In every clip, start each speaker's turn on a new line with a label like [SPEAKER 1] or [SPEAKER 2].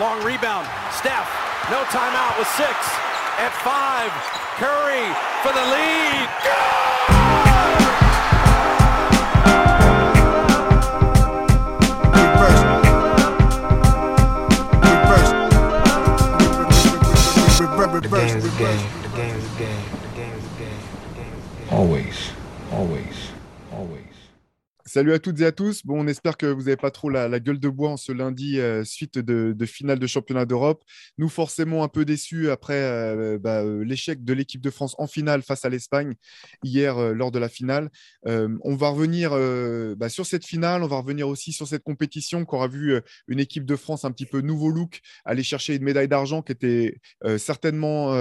[SPEAKER 1] long rebound. Steph, no timeout with six. At five, Curry for the lead.
[SPEAKER 2] The game is the game. The game is the game. The game is the
[SPEAKER 3] Salut à toutes et à tous. Bon, on espère que vous n'avez pas trop la, gueule de bois en ce lundi, euh, suite de, finale de championnat d'Europe. Nous, forcément, un peu déçus après euh, bah, euh, l'échec de l'équipe de France en finale face à l'Espagne hier lors de la finale. On va revenir bah, sur cette finale. On va revenir aussi sur cette compétition qu'aura vu une équipe de France un petit peu nouveau look aller chercher une médaille d'argent qui était certainement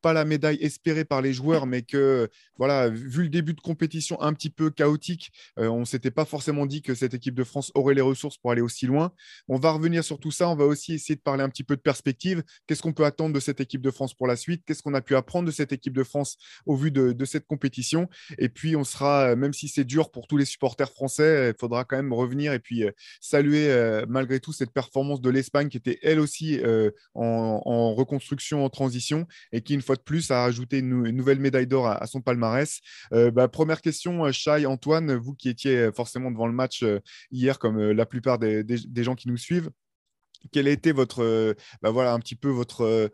[SPEAKER 3] pas la médaille espérée par les joueurs, mais que voilà, vu le début de compétition un petit peu chaotique, on s'était pas forcément dit que cette équipe de France aurait les ressources pour aller aussi loin. On va revenir sur tout ça. On va aussi essayer de parler un petit peu de perspective. Qu'est-ce qu'on peut attendre de cette équipe de France pour la suite? Qu'est-ce qu'on a pu apprendre de cette équipe de France au vu de, cette compétition? Et puis, on sera, euh, même si c'est dur pour tous les supporters français, il faudra quand même revenir et puis euh, saluer euh, malgré tout cette performance de l'Espagne qui était elle aussi euh, en, reconstruction, en transition et qui, une fois de plus, a ajouté une, nou- une nouvelle médaille d'or à, son palmarès. Euh, bah, première question, euh, Shai, Antoine, vous qui étiez euh, forcément devant le match euh, hier, comme euh, la plupart des, gens qui nous suivent. Quel a été votre, euh, bah voilà, un petit peu votre,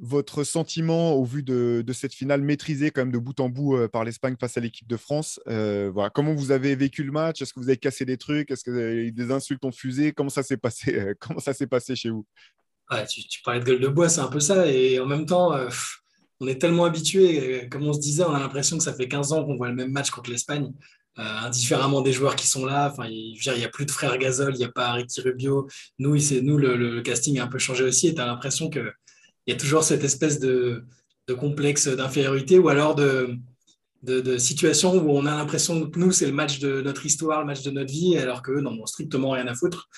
[SPEAKER 3] votre sentiment au vu de, cette finale maîtrisée quand même de bout en bout par l'Espagne face à l'équipe de France? Voilà, Comment vous avez vécu le match? Est-ce que vous avez cassé des trucs? Est-ce que des insultes ont fusé Comment ça s'est passé Comment ça s'est passé chez vous?
[SPEAKER 4] Tu, parlais de gueule de bois, c'est un peu ça. Et en même temps, on est tellement habitué, comme on se disait, on a l'impression que ça fait 15 ans qu'on voit le même match contre l'Espagne, indifféremment des joueurs qui sont là. Enfin, il n'y a plus de frère Gasol, il n'y a pas Ricky Rubio. Nous, il nous le, casting a un peu changé aussi. Et tu as l'impression qu'il y a toujours cette espèce de, complexe d'infériorité ou alors de, de, de situation où on a l'impression que nous, c'est le match de notre histoire, le match de notre vie, alors qu'eux n'en ont strictement rien à foutre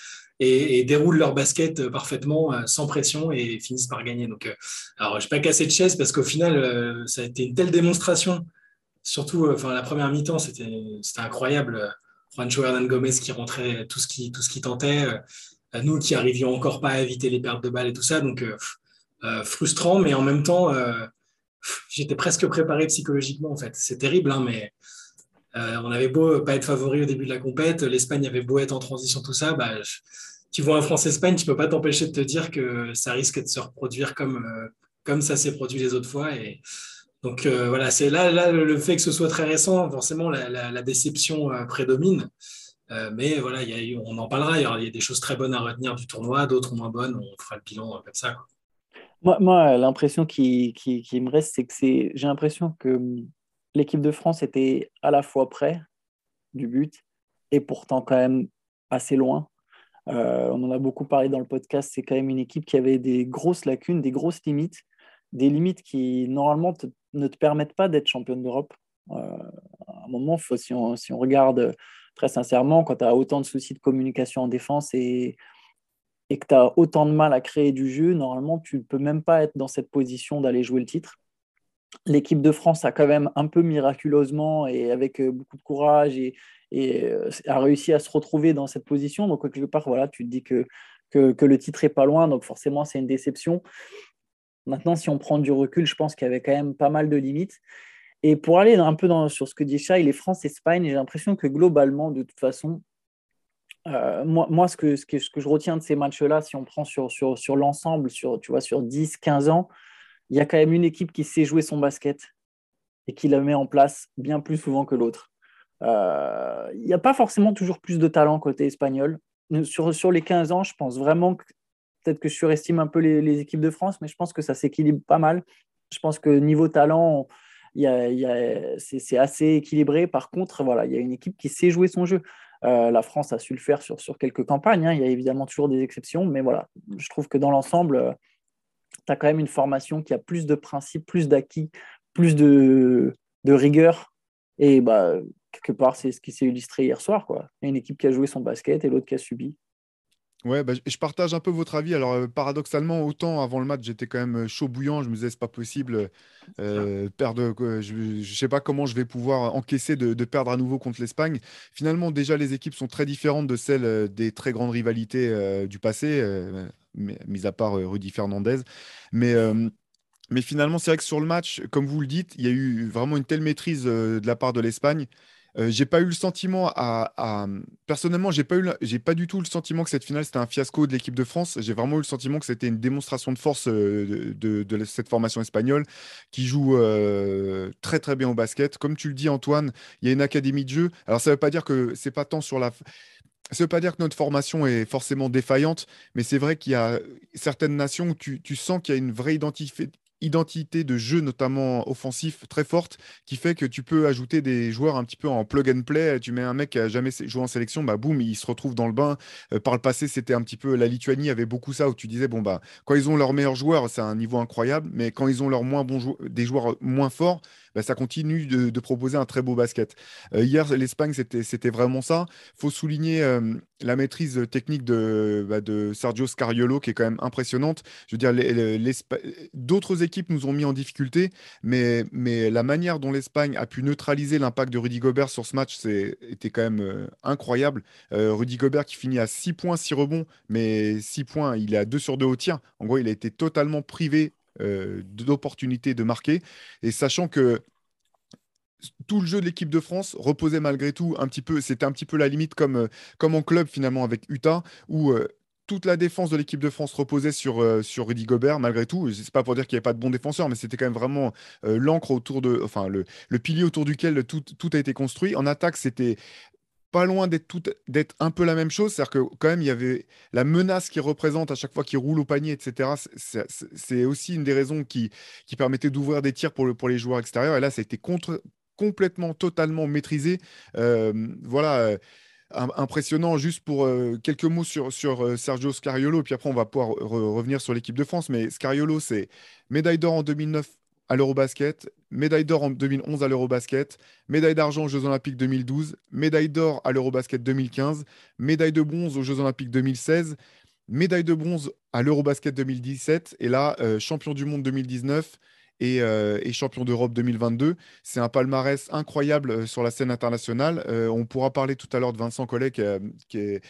[SPEAKER 4] et, déroulent leur basket euh, parfaitement, euh, sans pression et finissent par gagner. Donc, euh, alors, je pas cassé de chaise parce qu'au final, euh, ça a été une telle démonstration. Surtout, euh, enfin, la première mi-temps, c'était incroyable. Juancho Hernan Gomez qui rentrait tout ce qui, tentait. Euh, nous qui arrivions encore pas à éviter les pertes de balles et tout ça. Donc, euh, frustrant, mais en même temps, j'étais presque préparé psychologiquement, en fait. C'est terrible, hein, mais on avait beau pas être favori au début de la compète, l'Espagne avait beau être en transition, tout ça, bah, tu vois un France-Espagne, tu peux pas t'empêcher de te dire que ça risque de se reproduire comme, comme ça s'est produit les autres fois. Et donc euh, voilà, c'est là, là le fait que ce soit très récent, forcément la, la- déception euh, prédomine. Euh, mais voilà, il y a on en parlera. Il y, a des choses très bonnes à retenir du tournoi, d'autres moins bonnes. On fera le bilan comme ça.
[SPEAKER 5] Moi, moi, l'impression qui, qui, me reste, c'est que j'ai l'impression que hum, l'équipe de France était à la fois près du but et pourtant quand même assez loin. On en a beaucoup parlé dans le podcast. C'est quand même une équipe qui avait des grosses lacunes, des grosses limites, des limites qui normalement te- ne te permettent pas d'être championne d'Europe. Euh, à un moment, si, on, si on regarde très sincèrement, quand tu as autant de soucis de communication en défense et, et que tu as autant de mal à créer du jeu, normalement, tu ne peux même pas être dans cette position d'aller jouer le titre. L'équipe de France a quand même un peu miraculeusement et avec euh, beaucoup de courage et, et euh, a réussi à se retrouver dans cette position. Donc, quelque part, voilà, tu te dis que, que, que le titre est pas loin, donc forcément, c'est une déception. Maintenant, si on prend du recul, je pense qu'il y avait quand même pas mal de limites. Et pour aller un peu sur ce que dit Chai, les France-Espagne, j'ai l'impression que globalement, de toute façon, euh, moi, ce, que, je retiens de ces matchs-là, si on prend sur, l'ensemble, sur, sur 10, 15 ans, il y a quand même une équipe qui sait jouer son basket et qui la met en place bien plus souvent que l'autre. Euh, il n'y a pas forcément toujours plus de talent côté espagnol. Sur, sur les 15 ans, je pense vraiment que peut-être que je surestime un peu les, équipes de France, mais je pense que ça s'équilibre pas mal. Je pense que niveau talent, c'est assez équilibré. Par contre, voilà, il y a une équipe qui sait jouer son jeu. Euh, la France a su le faire sur, sur quelques campagnes. Hein. Il y a évidemment toujours des exceptions, mais voilà, je trouve que dans l'ensemble, euh, tu as quand même une formation qui a plus de principes, plus d'acquis, plus de, rigueur. Et bah, quelque part, c'est ce qui s'est illustré hier soir. Il y a une équipe qui a joué son basket et l'autre qui a subi.
[SPEAKER 3] Ouais, bah, je partage un peu votre avis. Alors, euh, paradoxalement, autant avant le match, j'étais quand même chaud bouillant. Je me disais, c'est pas possible. Euh, perdre, euh, je ne sais pas comment je vais pouvoir encaisser de, de perdre à nouveau contre l'Espagne. Finalement, déjà, les équipes sont très différentes de celles des très grandes rivalités euh, du passé. mis à part Rudy Fernandez. Mais mais finalement, c'est vrai que sur le match, comme vous le dites, il y a eu vraiment une telle maîtrise de la part de l'Espagne euh, j'ai pas eu le sentiment à, personnellement j'ai pas eu j'ai pas du tout le sentiment que cette finale c'était un fiasco de l'équipe de France. J'ai vraiment eu le sentiment que c'était une démonstration de force euh, de, cette formation espagnole qui joue euh, très très bien au basket. Comme tu le dis Antoine il y a une académie de jeu. Alors ça veut pas dire que c'est pas tant sur la ça veut pas dire que notre formation est forcément défaillante, mais c'est vrai qu'il y a certaines nations où tu, tu sens qu'il y a une vraie identité, identité de jeu, notamment offensif, très forte, qui fait que tu peux ajouter des joueurs un petit peu en plug and play. Tu mets un mec qui a jamais joué en sélection, bah boum, il se retrouve dans le bain. Euh, par le passé, c'était un petit peu la Lituanie avait beaucoup ça où tu disais bon bah quand ils ont leurs meilleurs joueurs, c'est un niveau incroyable, mais quand ils ont leurs moins bons joueurs, des joueurs moins forts, bah, ça continue de, proposer un très beau basket. Euh, hier, l'Espagne, c'était vraiment ça. Il faut souligner euh, la maîtrise technique de, bah, de, Sergio Scariolo, qui est quand même impressionnante. Je veux dire, d'autres équipes nous ont mis en difficulté, mais, la manière dont l'Espagne a pu neutraliser l'impact de Rudy Gobert sur ce match, c'était quand même euh, incroyable. Rudy Gobert qui finit à 6 points, 6 rebonds, mais 6 points, il est à 2 sur 2 au tir. En gros, il a été totalement privé d'opportunités de marquer. Et sachant que tout le jeu de l'équipe de France reposait malgré tout un petit peu, c'était un petit peu la limite comme, euh, comme en club finalement avec Utah, où euh, toute la défense de l'équipe de France reposait sur, sur Rudy Gobert, malgré tout. C'est pas pour dire qu'il n'y avait pas de bons défenseurs, mais c'était quand même vraiment l'encre autour de, enfin, le, le, pilier autour duquel tout, tout, a été construit. En attaque, c'était pas loin d'être un peu la même chose. C'est-à-dire que quand même, il y avait la menace qu'il représente à chaque fois qu'il roule au panier, etc. C'est aussi une des raisons qui, qui permettait d'ouvrir des tirs pour, le, pour les joueurs extérieurs. Et là, ça a été contre, complètement, totalement maîtrisé. Euh, voilà. Euh, impressionnant. Juste pour euh, quelques mots sur, sur Sergio Scariolo, puis après on va pouvoir revenir sur l'équipe de France. Mais Scariolo, c'est médaille d'or en 2009 à l'Eurobasket, médaille d'or en 2011 à l'Eurobasket, médaille d'argent aux Jeux Olympiques 2012, médaille d'or à l'Eurobasket 2015, médaille de bronze aux Jeux Olympiques 2016, médaille de bronze à l'Eurobasket 2017 et là, euh, champion du monde 2019 euh, et, champion d'Europe 2022. C'est un palmarès incroyable euh, sur la scène internationale. Euh, on pourra parler tout à l'heure de Vincent Collet, qui, est,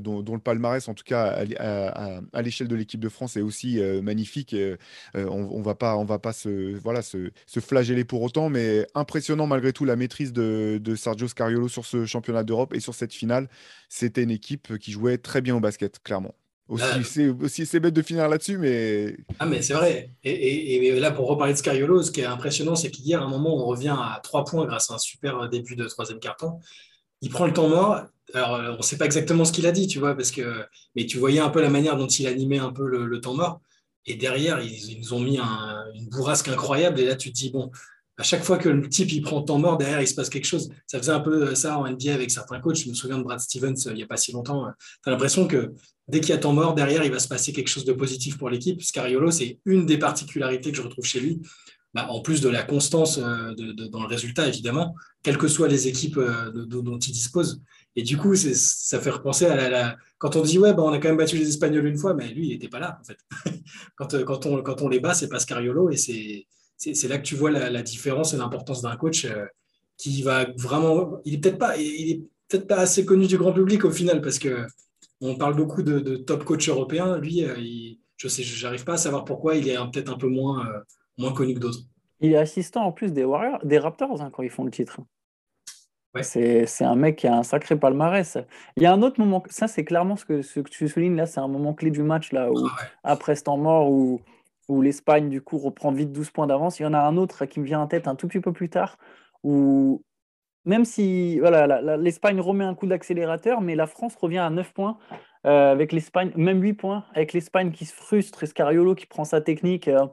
[SPEAKER 3] dont, le palmarès, en tout cas à, l'échelle de l'équipe de France, est aussi magnifique. on ne va pas, on va pas se, voilà, se, flageller pour autant, mais impressionnant malgré tout la maîtrise de, de Sergio Scariolo sur ce championnat d'Europe et sur cette finale. C'était une équipe qui jouait très bien au basket, clairement. Aussi, ah. c'est aussi c'est bête de finir là-dessus, mais.
[SPEAKER 4] Ah, mais c'est vrai. Et, et, là, pour reparler de Scariolo, ce qui est impressionnant, c'est qu'hier, à un moment, on revient à trois points grâce à un super début de troisième carton. Il prend le temps mort. Alors, on ne sait pas exactement ce qu'il a dit, tu vois, parce que. Mais tu voyais un peu la manière dont il animait un peu le, temps mort. Et derrière, ils, nous ont mis une bourrasque incroyable. Et là, tu te dis, bon, à chaque fois que le type il prend temps mort, derrière il se passe quelque chose. Ça faisait un peu ça en NBA avec certains coachs. Je me souviens de Brad Stevens euh, il n'y a pas si longtemps. Tu as l'impression que dès qu'il y a temps mort, derrière il va se passer quelque chose de positif pour l'équipe. Scariolo, c'est une des particularités que je retrouve chez lui. Bah, en plus de la constance euh, dans le résultat, évidemment, quelles que soient les équipes euh, dont il dispose. Et du coup, ça fait repenser à la, Quand on dit, ouais, bah, on a quand même battu les Espagnols une fois, mais lui, il n'était pas là, en fait. quand, quand on les bat, c'est pas Scariolo et c'est c'est là que tu vois la, différence et l'importance d'un coach euh, qui va vraiment. Il est peut-être pas, il est peut-être pas assez connu du grand public au final parce que on parle beaucoup de, top coach européen. Lui, euh, je sais, j'arrive pas à savoir pourquoi il est peut-être un peu moins, euh, moins connu que d'autres.
[SPEAKER 5] Il est assistant en plus des Warriors, des Raptors hein, quand ils font le titre. C'est un mec qui a un sacré palmarès. Il y a un autre moment, ça c'est clairement ce que, ce que tu soulignes là, c'est un moment clé du match là, où, ah après ce temps mort, où où l'Espagne, du coup, reprend vite 12 points d'avance. Il y en a un autre qui me vient en tête un tout petit peu plus tard, où même si voilà, l'Espagne remet un coup d'accélérateur, mais la France revient à 9 points, euh, avec l'Espagne, même 8 points, avec l'Espagne qui se frustre, Scariolo qui prend sa technique. Euh,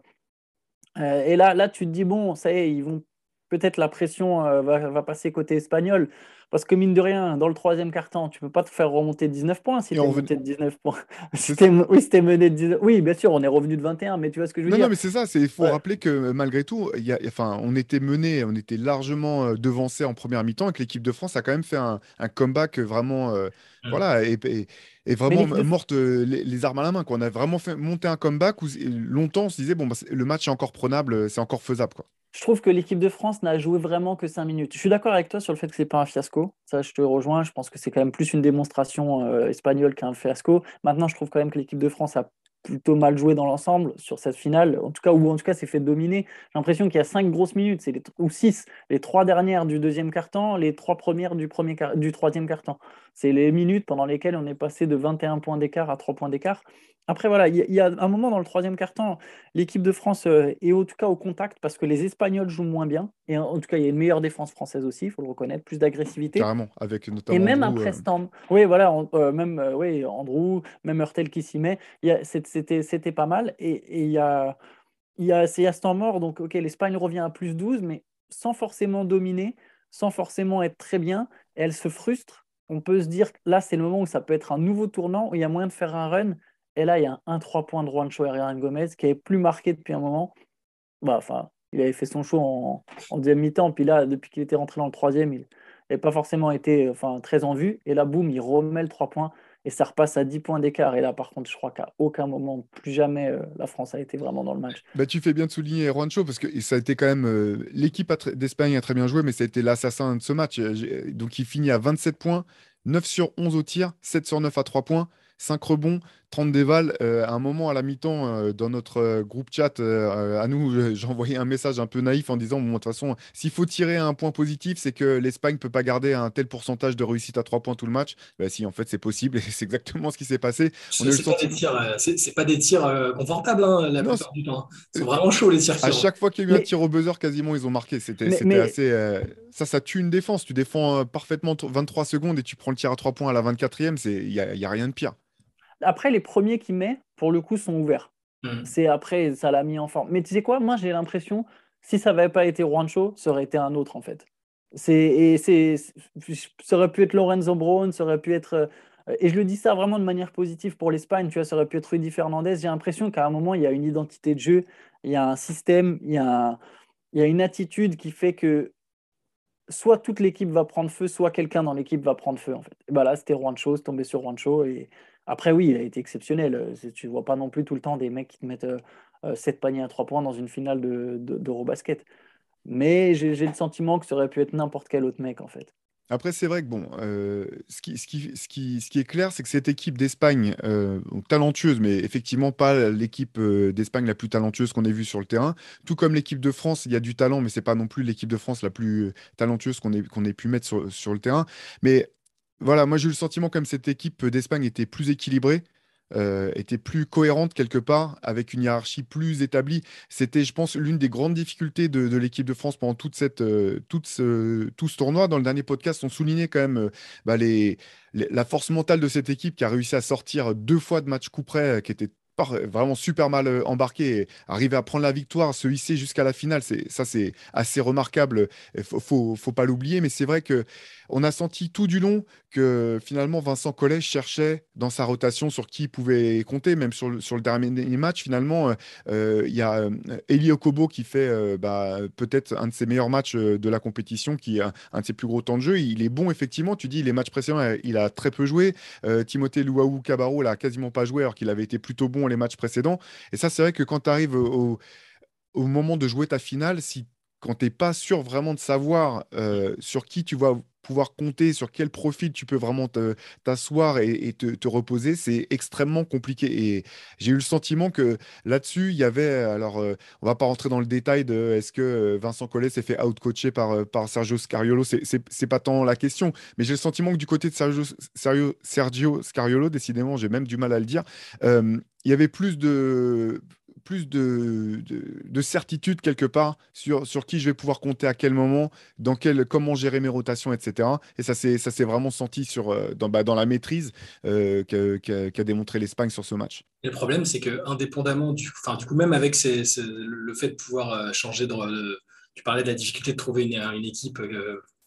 [SPEAKER 5] euh, et là, là, tu te dis, bon, ça y est, ils vont peut-être la pression va, va, passer côté espagnol. Parce que mine de rien, dans le troisième quart-temps, tu peux pas te faire remonter 19 points si tu es de 19 points. oui, c'était mené de 19... Oui, bien sûr, on est revenu de 21, mais tu vois ce que je veux dire?
[SPEAKER 3] Non, mais c'est ça, il faut rappeler que euh, malgré tout, y a, enfin, on était mené, on était largement euh, devancé en première mi-temps et que l'équipe de France a quand même fait un, comeback vraiment. Euh, mmh. Voilà, et, et, vraiment morte les, armes à la main. Quoi. On a vraiment fait monter un comeback où longtemps on se disait, bon, bah, le match est encore prenable, c'est encore faisable. Quoi
[SPEAKER 5] je trouve que l'équipe de France n'a joué vraiment que 5 minutes. Je suis d'accord avec toi sur le fait que c'est pas un fiasco. Ça, je te rejoins. Je pense que c'est quand même plus une démonstration euh, espagnole qu'un fiasco. Maintenant, je trouve quand même que l'équipe de France a plutôt mal joué dans l'ensemble sur cette finale, en tout cas, ou en tout cas s'est fait dominer. J'ai l'impression qu'il y a cinq grosses minutes, c'est ou six, les trois dernières du deuxième quart-temps, les trois premières du, premier du troisième quart-temps. C'est les minutes pendant lesquelles on est passé de 21 points d'écart à 3 points d'écart. Après, voilà, il y, a un moment dans le troisième quart-temps, l'équipe de France euh, est en tout cas au contact parce que les Espagnols jouent moins bien. Et en, tout cas, il y a une meilleure défense française aussi, il faut le reconnaître, plus d'agressivité.
[SPEAKER 3] Carrément, avec notamment.
[SPEAKER 5] Et même après ce temps, oui, voilà, euh, même oui, Andrew, même Hurtel qui s'y met, c'était pas mal. Et il y a, y a, ce temps mort, donc ok, l'Espagne revient à plus 12, mais sans forcément dominer, sans forcément être très bien. Et elle se frustre. On peut se dire que là, c'est le moment où ça peut être un nouveau tournant, où il y a moyen de faire un run et là, il y a un 1-3 points de Juancho Herrera Gomez qui est plus marqué depuis un moment. Bah, il avait fait son show en, deuxième mi-temps, puis là, depuis qu'il était rentré dans le troisième, il n'avait pas forcément été très en vue. Et là, boum, il remet le 3 points et ça repasse à 10 points d'écart. Et là, par contre, je crois qu'à aucun moment, plus jamais, euh, la France a été vraiment dans le match.
[SPEAKER 3] Bah, tu fais bien de souligner Juancho parce que ça a été quand même. Euh, l'équipe d'Espagne a très bien joué, mais ça a été l'assassin de ce match. Donc, il finit à 27 points, 9 sur 11 au tir, 7 sur 9 à 3 points. 5 rebonds, 30 dévals. Euh, à un moment, à la mi-temps, euh, dans notre euh, groupe chat, à nous, j'ai envoyé un message un peu naïf en disant, bon, de toute façon, s'il faut tirer un point positif, c'est que l'Espagne ne peut pas garder un tel pourcentage de réussite à 3 points tout le match. Bah, si, en fait, c'est possible et c'est exactement ce qui s'est passé.
[SPEAKER 4] Ce n'est pas, des tirs confortables hein, la plupart du temps. C'est vraiment chaud les tirs.
[SPEAKER 3] À chaque fois qu'il y a eu un tir au buzzer, quasiment, ils ont marqué. C'était assez. ça, ça tue une défense. Tu défends parfaitement 23 secondes et tu prends le tir à 3 points à la 24e. Il n'y a, y a rien de pire.
[SPEAKER 5] Après, les premiers qui met, pour le coup, sont ouverts. Hmm. C'est après, ça l'a mis en forme. Mais tu sais quoi, moi, j'ai l'impression, si ça n'avait pas été Juancho, ça aurait été un autre, en fait. Et c'est, ça aurait pu être Lorenzo Brown, ça aurait pu être. Euh, et je le dis ça vraiment de manière positive pour l'Espagne, tu vois, ça aurait pu être Rudy Fernandez. J'ai l'impression qu'à un moment, il y a une identité de jeu, il y a un système, il y a, il y a une attitude qui fait que soit toute l'équipe va prendre feu, soit quelqu'un dans l'équipe va prendre feu, en fait. Et bah là, c'était Juancho, c'est tombé sur Juancho, et, après, oui, il a été exceptionnel. Euh, tu ne vois pas non plus tout le temps des mecs qui te mettent 7 euh, euh, paniers à 3 points dans une finale d'Eurobasket. De, Mais j'ai le sentiment que ça aurait pu être n'importe quel autre mec, en fait.
[SPEAKER 3] Après, c'est vrai que bon, ce, qui, ce, qui, est clair, c'est que cette équipe d'Espagne, talentueuse, mais effectivement pas l'équipe d'Espagne la plus talentueuse qu'on ait vue sur le terrain, tout comme l'équipe de France, il y a du talent, mais c'est pas non plus l'équipe de France la plus talentueuse qu'on ait, qu'on ait pu mettre sur, sur, le terrain. Mais voilà, moi j'ai eu le sentiment comme cette équipe d'Espagne était plus équilibrée. Euh, était plus cohérente quelque part, avec une hiérarchie plus établie. C'était, je pense, l'une des grandes difficultés de, l'équipe de France pendant toute cette, euh, toute ce, tout ce tournoi. Dans le dernier podcast, on soulignait quand même euh, bah, la force mentale de cette équipe qui a réussi à sortir deux fois de match coup près, qui était vraiment super mal euh, embarqué et arriver à prendre la victoire, se hisser jusqu'à la finale, c'est ça c'est assez remarquable. Il faut, faut, pas l'oublier, mais c'est vrai que on a senti tout du long que finalement Vincent Collet cherchait dans sa rotation sur qui il pouvait compter, même sur le, sur le dernier match. Finalement, euh, il y a euh, Eli Okobo qui fait bah, peut-être un de ses meilleurs matchs de la compétition, qui a un de ses plus gros temps de jeu. Il est bon effectivement. Tu dis les matchs précédents, il a très peu joué. Timothée Louaou Cabarro, il a quasiment pas joué alors qu'il avait été plutôt bon les matchs précédents. Et ça, c'est vrai que quand tu arrives au, moment de jouer ta finale, si quand tu n'es pas sûr vraiment de savoir euh, sur qui tu vas pouvoir compter, sur quel profil tu peux vraiment t'asseoir et, te, reposer, c'est extrêmement compliqué. Et j'ai eu le sentiment que là-dessus, il y avait, alors euh, on va pas rentrer dans le détail de est-ce que Vincent Collet s'est fait out-coacher par, euh, par Sergio Scariolo, c'est pas tant la question, mais j'ai le sentiment que du côté de Sergio, Sergio Scariolo, décidément, j'ai même du mal à le dire, il y avait plus de plus de, de, certitude quelque part sur, sur qui je vais pouvoir compter à quel moment, dans quel, comment gérer mes rotations, etc. Et ça s'est vraiment senti sur, euh, dans, bah, dans la maîtrise euh, qu'a démontré l'Espagne sur ce match.
[SPEAKER 4] le problème, c'est que indépendamment du, enfin, du coup, même avec le fait de pouvoir euh, changer, de, tu parlais de la difficulté de trouver une, une équipe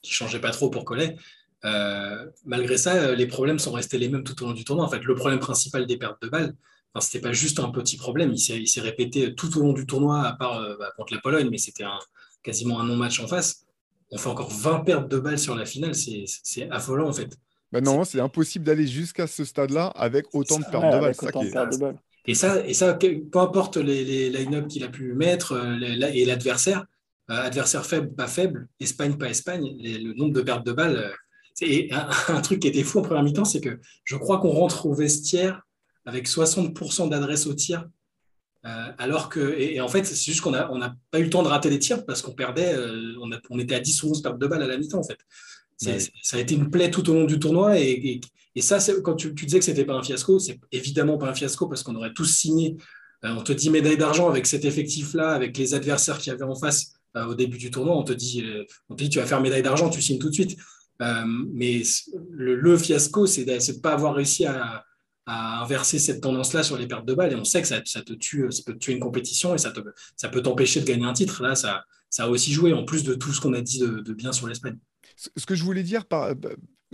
[SPEAKER 4] qui changeait pas trop pour Collet. malgré ça, les problèmes sont restés les mêmes tout au long du tournoi. En fait, le problème principal des pertes de balles, Enfin, c'était pas juste un petit problème, il s'est répété tout au long du tournoi, à part euh, bah, contre la Pologne, mais c'était quasiment un non-match en face. On fait encore 20 pertes de balles sur la finale, c'est affolant en fait.
[SPEAKER 3] Bah non, c'est impossible d'aller jusqu'à ce stade-là avec autant de pertes de balles.
[SPEAKER 4] Et ça, et ça, peu importe les, les line-up qu'il a pu mettre euh, et l'adversaire, euh, adversaire faible, pas faible, Espagne, pas Espagne, le nombre de pertes de balles. et un, un, truc qui était fou en première mi-temps, c'est que je crois qu'on rentre au vestiaire avec 60% d'adresse au tir. alors que, et, en fait, c'est juste qu'on n'a on pas eu le temps de rater les tirs parce qu'on perdait, on, on, était à 10 ou 11 pertes de balles à la mi-temps en fait. Ça a été une plaie tout au long du tournoi. Et, ça, quand tu, disais que c'était pas un fiasco, c'est évidemment pas un fiasco parce qu'on aurait tous signé. Euh, on te dit médaille d'argent avec cet effectif-là, avec les adversaires qu'il y avait en face euh, au début du tournoi. On te, dit, euh, on te dit tu vas faire médaille d'argent, tu signes tout de suite. mais le, fiasco, c'est de ne pas avoir réussi à, inverser cette tendance-là sur les pertes de balles. Et on sait que ça, te tue, ça peut tuer une compétition et ça, ça peut t'empêcher de gagner un titre. Là, ça, ça a aussi joué, en plus de tout ce qu'on a dit de bien sur l'Espagne.
[SPEAKER 3] Ce que je voulais dire bah,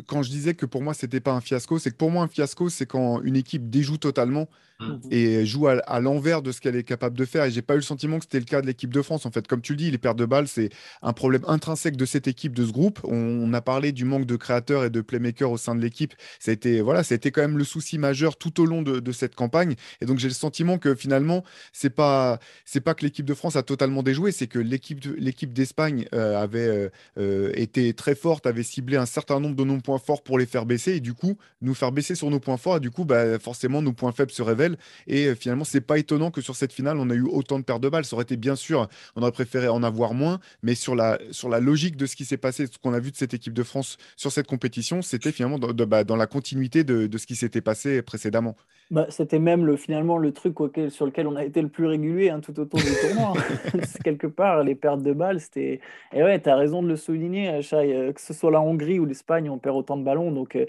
[SPEAKER 3] quand je disais que pour moi, c'était pas un fiasco, c'est que pour moi, un fiasco, c'est quand une équipe déjoue totalement mmh. et joue à, l'envers de ce qu'elle est capable de faire. Et j'ai pas eu le sentiment que c'était le cas de l'équipe de France. En fait, comme tu le dis, les pertes de balles, c'est un problème intrinsèque de cette équipe, de ce groupe. On, a parlé du manque de créateurs et de playmakers au sein de l'équipe. Ça a été, voilà, quand même le souci majeur tout au long de, cette campagne. Et donc, j'ai le sentiment que finalement, c'est pas, c'est pas que l'équipe de France a totalement déjoué, c'est que l'équipe, l'équipe d'Espagne euh, avait euh, euh, été très forte, avait ciblé un certain nombre de nos points forts pour les faire baisser et du coup nous faire baisser sur nos points forts et du coup bah, forcément nos points faibles se révèlent et euh, finalement c'est pas étonnant que sur cette finale on a eu autant de pertes de balles ça aurait été bien sûr on aurait préféré en avoir moins mais sur la, sur la logique de ce qui s'est passé ce qu'on a vu de cette équipe de France sur cette compétition c'était finalement dans, bah, dans la continuité de, de ce qui s'était passé précédemment
[SPEAKER 5] bah, c'était même le, finalement le truc auquel, sur lequel on a été le plus régulier hein, tout autour du tournoi. Quelque part, les pertes de balles, c'était. Et ouais, tu as raison de le souligner, Chai, euh, que ce soit la Hongrie ou l'Espagne, on perd autant de ballons. Donc, euh,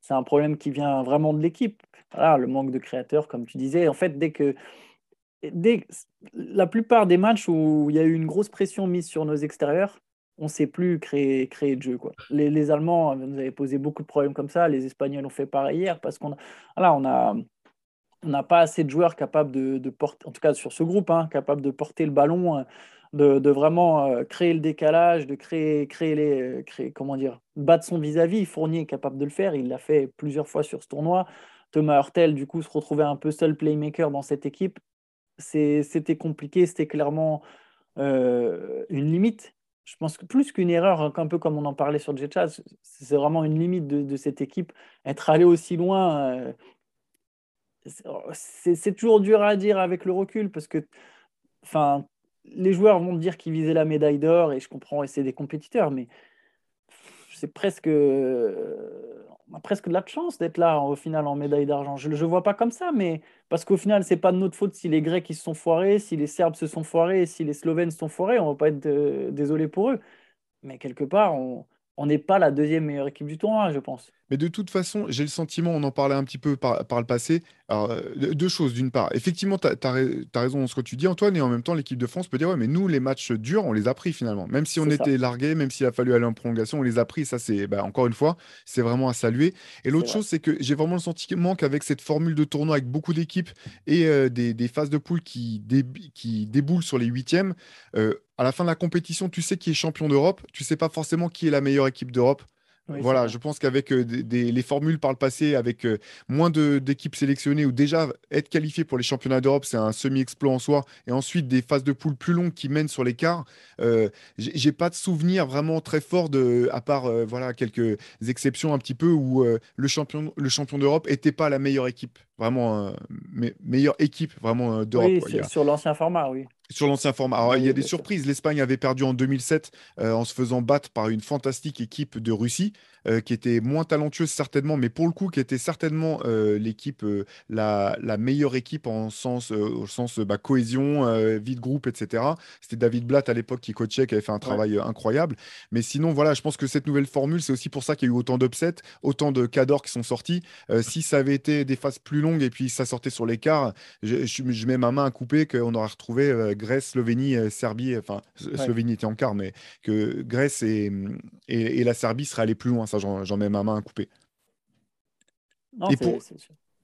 [SPEAKER 5] c'est un problème qui vient vraiment de l'équipe. Voilà, le manque de créateurs, comme tu disais. En fait, dès que. Dès, la plupart des matchs où il y a eu une grosse pression mise sur nos extérieurs, on ne sait plus créer, créer de jeu. Quoi. Les, les, Allemands nous avaient posé beaucoup de problèmes comme ça. Les Espagnols ont fait pareil hier parce qu'on voilà, on a on n'a pas assez de joueurs capables de, porter, en tout cas sur ce groupe, hein, capables de porter le ballon, euh, de, vraiment euh, créer le décalage, de créer, créer les, euh, créer, comment dire, battre son vis-à-vis. Fournier est capable de le faire, il l'a fait plusieurs fois sur ce tournoi. Thomas Hurtel, du coup, se retrouvait un peu seul playmaker dans cette équipe. C'était compliqué, c'était clairement une limite. Je pense que plus qu'une erreur, un peu comme on en parlait sur Jetchat, c'est vraiment une limite de, cette équipe. Être allé aussi loin, c'est toujours dur à dire avec le recul parce que enfin, les joueurs vont dire qu'ils visaient la médaille d'or et je comprends, et c'est des compétiteurs, mais c'est presque, on a presque de la chance d'être là au final en médaille d'argent. Je ne vois pas comme ça, mais parce qu'au final, c'est pas de notre faute si les Grecs ils se sont foirés, si les Serbes se sont foirés, si les Slovènes se sont foirés, on va pas être euh, désolé pour eux. Mais quelque part, on n'est pas la deuxième meilleure équipe du tournoi, je pense.
[SPEAKER 3] Mais de toute façon, j'ai le sentiment, on en parlait un petit peu par, le passé. Alors, euh, deux choses. D'une part, effectivement, tu as, raison dans ce que tu dis, Antoine, et en même temps, l'équipe de France peut dire Ouais, mais nous, les matchs durs, on les a pris finalement. Même si on était largué, même s'il a fallu aller en prolongation, on les a pris. Ça, c'est bah, encore une fois, c'est vraiment à saluer. Et l'autre chose, c'est que j'ai vraiment le sentiment qu'avec cette formule de tournoi, avec beaucoup d'équipes et euh, des, phases de poule qui, qui déboulent sur les huitièmes, euh, à la fin de la compétition, tu sais qui est champion d'Europe, tu sais pas forcément qui est la meilleure équipe d'Europe voilà, je pense qu'avec euh, les formules par le passé, avec euh, moins d'équipes sélectionnées ou déjà être qualifié pour les championnats d'Europe, c'est un semi-exploit en soi, et ensuite des phases de poule plus longues qui mènent sur l'écart, euh, j'ai pas de souvenir vraiment très fort de, à part euh, voilà quelques exceptions un petit peu où le champion, le champion d'Europe était pas la meilleure équipe, vraiment meilleure équipe vraiment d'Europe.
[SPEAKER 5] Oui, sur l'ancien format, oui.
[SPEAKER 3] Sur l'ancien format. Alors, il y a des surprises. L'Espagne avait perdu en 2007 euh, en se faisant battre par une fantastique équipe de Russie. Euh, qui était moins talentueuse certainement, mais pour le coup qui était certainement euh, l'équipe euh, la, la, meilleure équipe en sens, au sens bah, cohésion, vie de groupe, etc. C'était David Blatt à l'époque qui coachait, qui avait fait un travail incroyable. Mais sinon, voilà, je pense que cette nouvelle formule, c'est aussi pour ça qu'il y a eu autant d'upsets, autant de cadors qui sont sortis. si ça avait été des phases plus longues et puis ça sortait sur l'écart, je, je, mets ma main à couper qu'on aurait retrouvé Grèce, Slovénie, Serbie, enfin Slovénie était en quart, mais que Grèce et, et, et la Serbie seraient allés plus loin j'en mets ma main à couper. et, pour...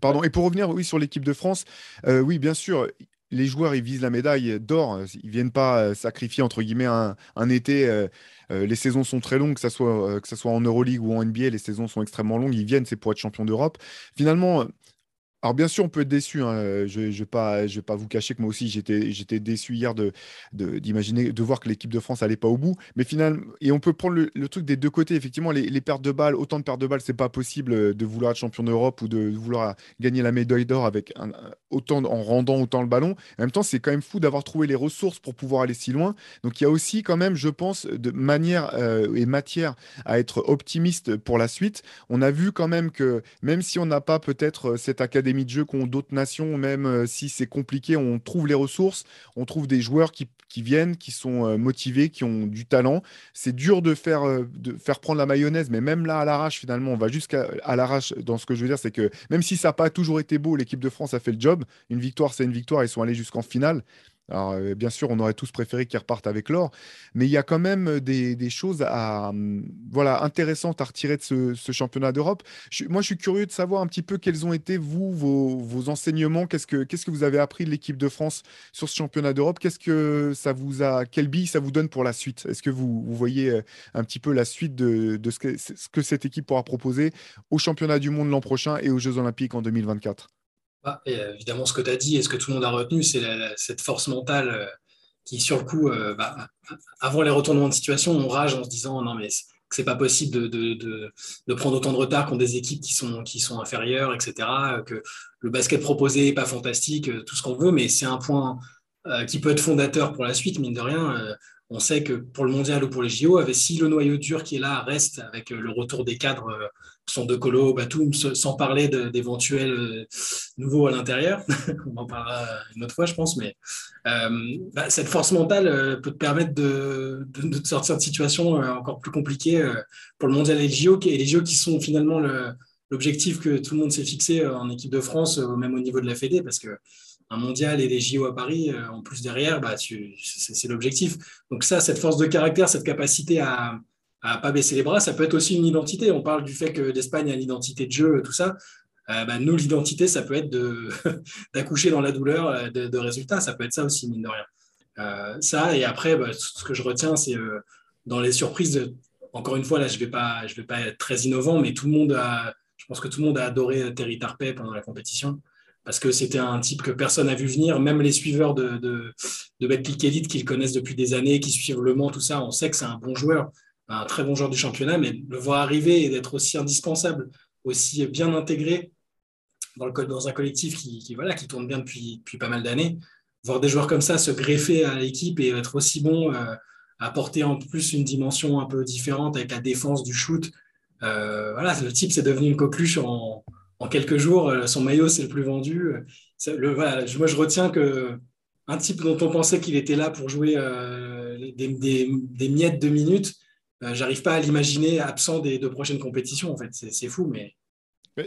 [SPEAKER 3] Pardon, et pour revenir oui, sur l'équipe de France, euh, oui, bien sûr, les joueurs, ils visent la médaille d'or. Ils viennent pas euh, sacrifier, entre guillemets, un, été. Euh, les saisons sont très longues, que ce soit, que ça soit en Euroleague ou en NBA, les saisons sont extrêmement longues. Ils viennent, c'est pour être champion d'Europe. Finalement, Alors bien sûr, on peut être déçu. Hein. Je ne vais, pas, vous cacher que moi aussi, j'étais, déçu hier de, d'imaginer, de, voir que l'équipe de France n'allait pas au bout. Mais finalement, et on peut prendre le, truc des deux côtés. Effectivement, les, pertes de balles, autant de pertes de balles, c'est pas possible euh, de vouloir être champion d'Europe ou de vouloir gagner la médaille d'or avec autant en rendant autant le ballon. En même temps, c'est quand même fou d'avoir trouvé les ressources pour pouvoir aller si loin. Donc il y a aussi quand même, je pense, de manière euh, et matière à être optimiste pour la suite. On a vu quand même que même si on n'a pas peut-être euh, cette académie de jeu qu'ont d'autres nations, même euh, si c'est compliqué, on trouve les ressources, on trouve des joueurs qui, viennent, qui sont euh, motivés, qui ont du talent. C'est dur de faire, euh, de faire prendre la mayonnaise, mais même là, à l'arrache, finalement, on va jusqu'à à, l'arrache. Dans ce que je veux dire, c'est que même si ça n'a pas toujours été beau, l'équipe de France a fait le job. Une victoire, c'est une victoire. Ils sont allés jusqu'en finale. Alors, euh, bien sûr, on aurait tous préféré qu'ils repartent avec l'or, mais il y a quand même des, choses hum, intéressantes à retirer de ce, championnat d'Europe. Moi, je suis curieux de savoir un petit peu quels ont été, vous, vos, enseignements. Qu'est-ce que, vous avez appris de l'équipe de France sur ce championnat d'Europe? Qu'est-ce que ça vous quelle bille ça vous donne pour la suite? Est-ce que vous, voyez euh, un petit peu la suite de, ce que cette équipe pourra proposer au championnat du monde l'an prochain et aux Jeux Olympiques en 2024
[SPEAKER 4] ah, euh, évidemment, ce que tu as dit et ce que tout le monde a retenu, c'est cette force mentale euh, qui, sur le coup, euh, bah, avant les retournements de situation, on rage en se disant non, mais c'est pas possible de, prendre autant de retard contre des équipes qui sont, qui sont inférieures, etc. Que le basket proposé n'est pas fantastique, tout ce qu'on veut, mais c'est un point qui peut être fondateur pour la suite, mine de rien on sait que pour le mondial ou pour les JO, si le noyau dur qui est là reste avec euh, le retour des cadres, euh, sont de Colo, Batum, sans parler d'éventuels euh, nouveaux à l'intérieur, on en parlera une autre fois, je pense, mais bah, cette force mentale peut te permettre de, de, sortir de situations encore plus compliquées pour le mondial et les JO, et les JO qui sont finalement l'objectif que tout le monde s'est fixé en équipe de France, même au niveau de la Fédé, parce que un mondial et des JO à Paris, euh, en plus derrière, bah, c'est l'objectif. Donc ça, cette force de caractère, cette capacité à ne pas baisser les bras, ça peut être aussi une identité. On parle du fait que l'Espagne a l'identité de jeu, tout ça. Euh, bah, nous, l'identité, ça peut être d'accoucher dans la douleur euh, de, résultats. Ça peut être ça aussi, mine de rien. ça, et après, bah, ce que je retiens, c'est dans les surprises, encore une fois, là, je ne vais, pas, être très innovant, mais tout le monde je pense que tout le monde a adoré Terry Tarpey pendant la compétition parce que c'était un type que personne n'a vu venir, même les suiveurs de, de, de Betclic Elite qui le connaissent depuis des années, qui suivent Le Mans, tout ça, on sait que c'est un bon joueur, un très bon joueur du championnat, mais le voir arriver et d'être aussi indispensable, aussi bien intégré dans, un collectif qui, voilà, qui tourne bien depuis, depuis pas mal d'années, voir des joueurs comme ça se greffer à l'équipe et être aussi bon, euh, apporter en plus une dimension un peu différente avec la défense du shoot. Euh, voilà, le type, c'est devenu une coqueluche en, en quelques jours, euh, son maillot, c'est le plus vendu. Le, moi, je retiens que un type dont on pensait qu'il était là pour jouer euh, des, miettes de minutes, euh, j'arrive pas à l'imaginer absent des deux prochaines compétitions. En fait, c'est fou, mais.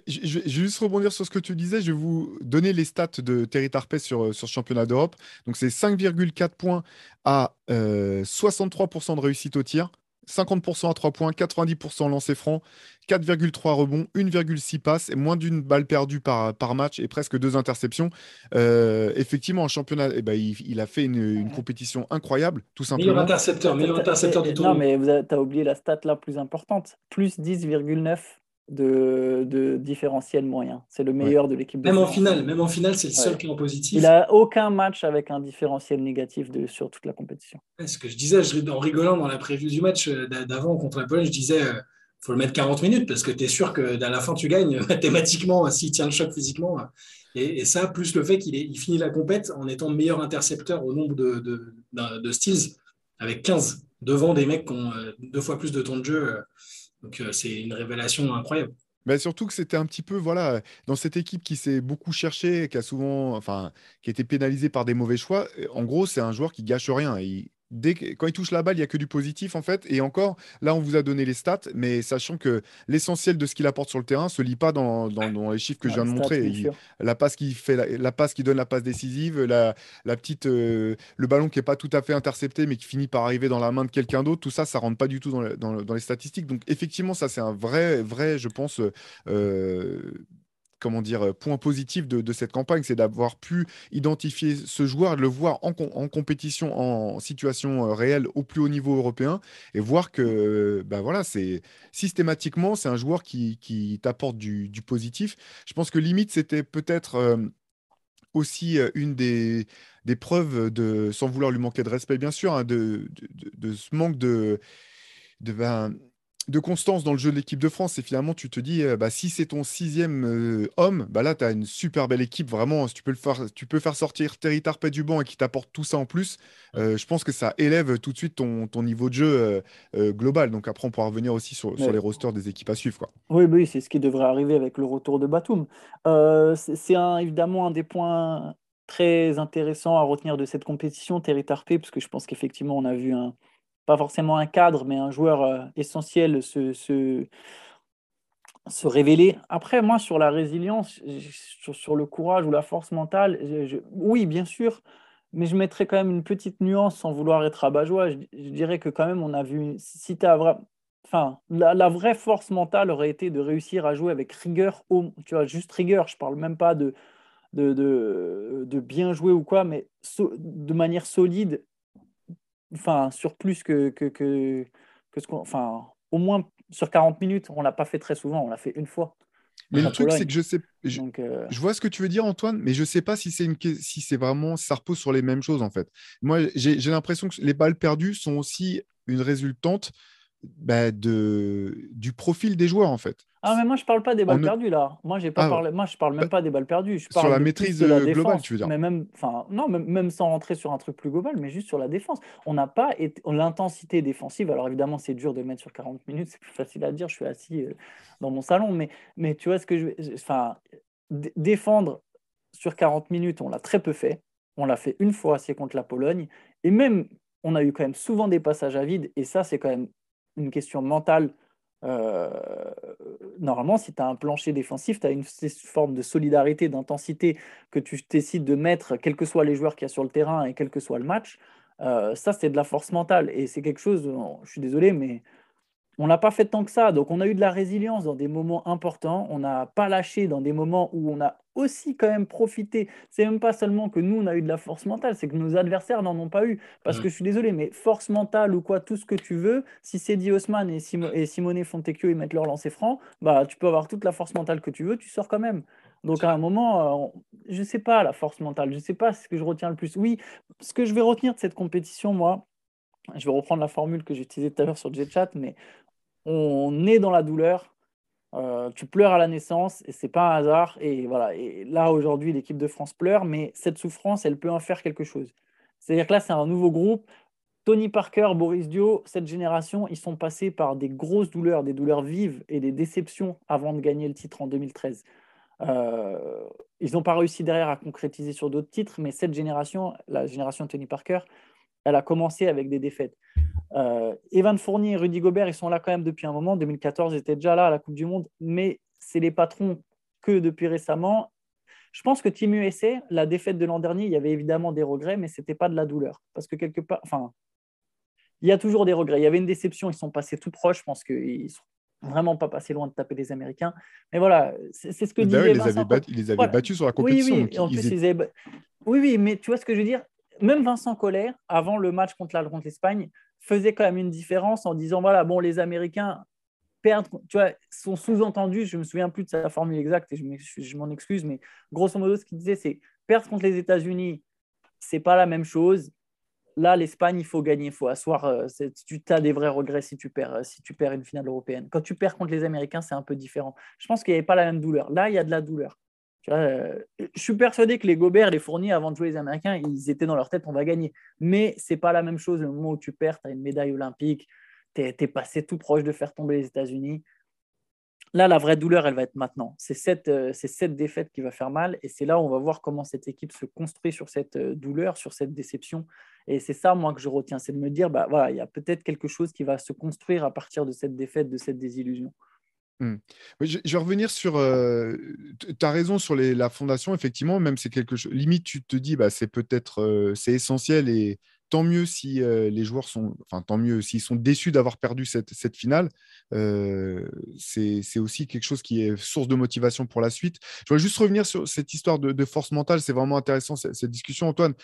[SPEAKER 3] Je, vais juste rebondir sur ce que tu disais. Je vais vous donner les stats de Terry Tarpey sur, sur championnat d'Europe. Donc, c'est 5,4 points à 63% de réussite au tir, 50% à 3 points, 90% lancé franc, 4,3 rebonds, 1,6 passes et moins d'une balle perdue par, par match et presque deux interceptions. Euh, effectivement, en championnat, eh ben, il, a fait une, compétition incroyable, tout simplement.
[SPEAKER 4] Meilleur intercepteur, meilleur intercepteur du
[SPEAKER 5] tournoi. Non, mais tu as oublié la stat la plus importante. Plus 10,9 de, de différentiel moyen. C'est le meilleur de l'équipe.
[SPEAKER 4] Même en finale, même en finale, c'est le seul qui est en positif.
[SPEAKER 5] Il a aucun match avec un différentiel négatif de, sur toute la compétition.
[SPEAKER 4] ce que je disais en rigolant dans la prévue du match euh, d'avant contre la Pologne, je disais il euh, faut le mettre 40 minutes parce que tu es sûr que à la fin tu gagnes mathématiquement s'il tient le choc physiquement. Et, ça, plus le fait qu'il il finit la compète en étant meilleur intercepteur au nombre de, de, de, steals avec 15 devant des mecs qui ont euh, deux fois plus de temps de jeu. Donc euh, c'est une révélation incroyable.
[SPEAKER 3] Mais surtout que c'était un petit peu, voilà, dans cette équipe qui s'est beaucoup cherché, qui a souvent, enfin, qui a été pénalisée par des mauvais choix. En gros, c'est un joueur qui gâche rien. Quand il touche la balle, il n'y a que du positif en fait. Et encore, là, on vous a donné les stats, mais sachant que l'essentiel de ce qu'il apporte sur le terrain ne se lit pas dans, les chiffres que je viens de montrer. la passe qui fait, la, passe qui donne la passe décisive, la, petite, euh, le ballon qui n'est pas tout à fait intercepté, mais qui finit par arriver dans la main de quelqu'un d'autre, tout ça, ça rentre pas du tout dans, les statistiques. Donc effectivement, ça c'est un vrai, vrai, je pense. Euh, comment dire, point positif de, cette campagne, c'est d'avoir pu identifier ce joueur, de le voir en, compétition, en situation réelle au plus haut niveau européen, et voir que, ben voilà, c'est systématiquement, c'est un joueur qui, t'apporte du, positif. Je pense que limite, c'était peut-être aussi une des, des preuves de, sans vouloir lui manquer de respect, bien sûr, hein, de, de, ce manque de, de, ben, de constance dans le jeu de l'équipe de France. Et finalement, tu te dis, bah, si c'est ton sixième homme, bah là, tu as une super belle équipe. Vraiment, si tu peux, le faire, tu peux faire sortir Terry Tarpet du banc et qui t'apporte tout ça en plus, je pense que ça élève tout de suite ton, ton niveau de jeu global. Donc après, on pourra revenir aussi sur, sur les rosters des équipes à suivre. Quoi.
[SPEAKER 5] Oui, oui c'est ce qui devrait arriver avec le retour de Batum. c'est évidemment un des points très intéressants à retenir de cette compétition, Terry Tarpet, parce que je pense qu'effectivement, on a vu un pas forcément un cadre, mais un joueur euh, essentiel se, se, se, révéler. Après, moi, sur la résilience, sur, le courage ou la force mentale, oui, bien sûr, mais je mettrais quand même une petite nuance sans vouloir être rabat-joie. Je, dirais que quand même, on a vu, si tu as Enfin, la, vraie force mentale aurait été de réussir à jouer avec rigueur, tu vois, juste rigueur. Je parle même pas de, de, de bien jouer ou quoi, mais de manière solide enfin, sur plus que, que, que, ce qu'on. Enfin, au moins sur 40 minutes, on ne l'a pas fait très souvent, on l'a fait une fois.
[SPEAKER 3] Mais le truc, c'est que je sais. Euh, je, vois ce que tu veux dire, Antoine, mais je ne sais pas si c'est une... si c'est vraiment. ça repose sur les mêmes choses, en fait. Moi, j'ai l'impression que les balles perdues sont aussi une résultante bah, de, du profil des joueurs, en fait.
[SPEAKER 5] Ah, mais moi, je parle pas des balles perdues, là. Moi, j'ai pas ah, parlé... moi je parle même bah, pas des balles perdues. Je
[SPEAKER 3] parle sur la maîtrise de la euh, globale, tu veux dire.
[SPEAKER 5] Mais même, enfin, non, même, même, sans rentrer sur un truc plus global, mais juste sur la défense. On n'a pas été... l'intensité défensive. Alors, évidemment, c'est dur de mettre sur 40 minutes. C'est plus facile à dire. Je suis assis euh, dans mon salon. Mais, mais tu vois ce que je veux. Enfin, défendre sur 40 minutes, on l'a très peu fait. On l'a fait une fois, c'est contre la Pologne. Et même, on a eu quand même souvent des passages à vide. Et ça, c'est quand même une question mentale. Euh, normalement, si tu as un plancher défensif, tu as une forme de solidarité, d'intensité que tu décides de mettre, quels que soient les joueurs qu'il y a sur le terrain et quel que soit le match. Euh, ça, c'est de la force mentale. Et c'est quelque chose, je suis désolé, mais on n'a pas fait tant que ça. Donc, on a eu de la résilience dans des moments importants. On n'a pas lâché dans des moments où on a aussi quand même profité. C'est même pas seulement que nous, on a eu de la force mentale, c'est que nos adversaires n'en ont pas eu. Parce que je suis désolé, mais force mentale ou quoi, tout ce que tu veux, si c'est Osman et, et Simone Fontecchio ils mettent leur lancer franc, bah, tu peux avoir toute la force mentale que tu veux, tu sors quand même. Donc à un moment, euh, je ne sais pas la force mentale, je ne sais pas ce que je retiens le plus. Oui, ce que je vais retenir de cette compétition, moi, je vais reprendre la formule que j'utilisais tout à l'heure sur JetChat, mais on est dans la douleur. Euh, tu pleures à la naissance et c'est pas un hasard. Et voilà. Et là aujourd'hui, l'équipe de France pleure, mais cette souffrance, elle peut en faire quelque chose. C'est-à-dire que là, c'est un nouveau groupe. Tony Parker, Boris Dio, cette génération, ils sont passés par des grosses douleurs, des douleurs vives et des déceptions avant de gagner le titre en 2013. Euh, ils n'ont pas réussi derrière à concrétiser sur d'autres titres, mais cette génération, la génération Tony Parker, elle a commencé avec des défaites. Euh, Evan Fournier et Rudy Gobert, ils sont là quand même depuis un moment. 2014, ils étaient déjà là à la Coupe du Monde, mais c'est les patrons que depuis récemment. Je pense que Team USA, la défaite de l'an dernier, il y avait évidemment des regrets, mais ce n'était pas de la douleur. Parce que quelque part, enfin, il y a toujours des regrets. Il y avait une déception, ils sont passés tout proches. Je pense qu'ils ne sont vraiment pas passés loin de taper les Américains. Mais voilà, c'est ce que disait
[SPEAKER 3] ils, les avaient ils les avaient battus sur la compétition.
[SPEAKER 5] Oui, oui. oui, oui, mais tu vois ce que je veux dire? Même Vincent Collet, avant le match contre l'Espagne, faisait quand même une différence en disant voilà, bon, les Américains perdent, tu vois, sont sous-entendus, je me souviens plus de sa formule exacte je m'en excuse, mais grosso modo, ce qu'il disait, c'est perdre contre les États-Unis, c'est pas la même chose. Là, l'Espagne, il faut gagner, il faut asseoir. Euh, tu as des vrais regrets si tu perds, euh, si tu perds une finale européenne. Quand tu perds contre les Américains, c'est un peu différent. Je pense qu'il n'y avait pas la même douleur. Là, il y a de la douleur. Euh, je suis persuadé que les Gobert, les Fourniers, avant de jouer les Américains, ils étaient dans leur tête, on va gagner. Mais c'est pas la même chose le moment où tu perds, tu as une médaille olympique, tu es, passé tout proche de faire tomber les États-Unis. Là, la vraie douleur, elle va être maintenant. C'est cette, euh, cette défaite qui va faire mal. Et c'est là où on va voir comment cette équipe se construit sur cette euh, douleur, sur cette déception. Et c'est ça, moi, que je retiens. C'est de me dire, bah, voilà, il y a peut-être quelque chose qui va se construire à partir de cette défaite, de cette désillusion.
[SPEAKER 3] Mmh. Je, vais revenir sur. Euh, tu as raison sur la fondation, effectivement, même c'est quelque chose. Limite, tu te dis, bah, c'est peut-être c'est essentiel et tant mieux si les joueurs sont, enfin tant mieux s'ils sont déçus d'avoir perdu cette, cette finale. c'est aussi quelque chose qui est source de motivation pour la suite. Je voudrais juste revenir sur cette histoire de, force mentale. C'est vraiment intéressant cette, discussion, Antoine.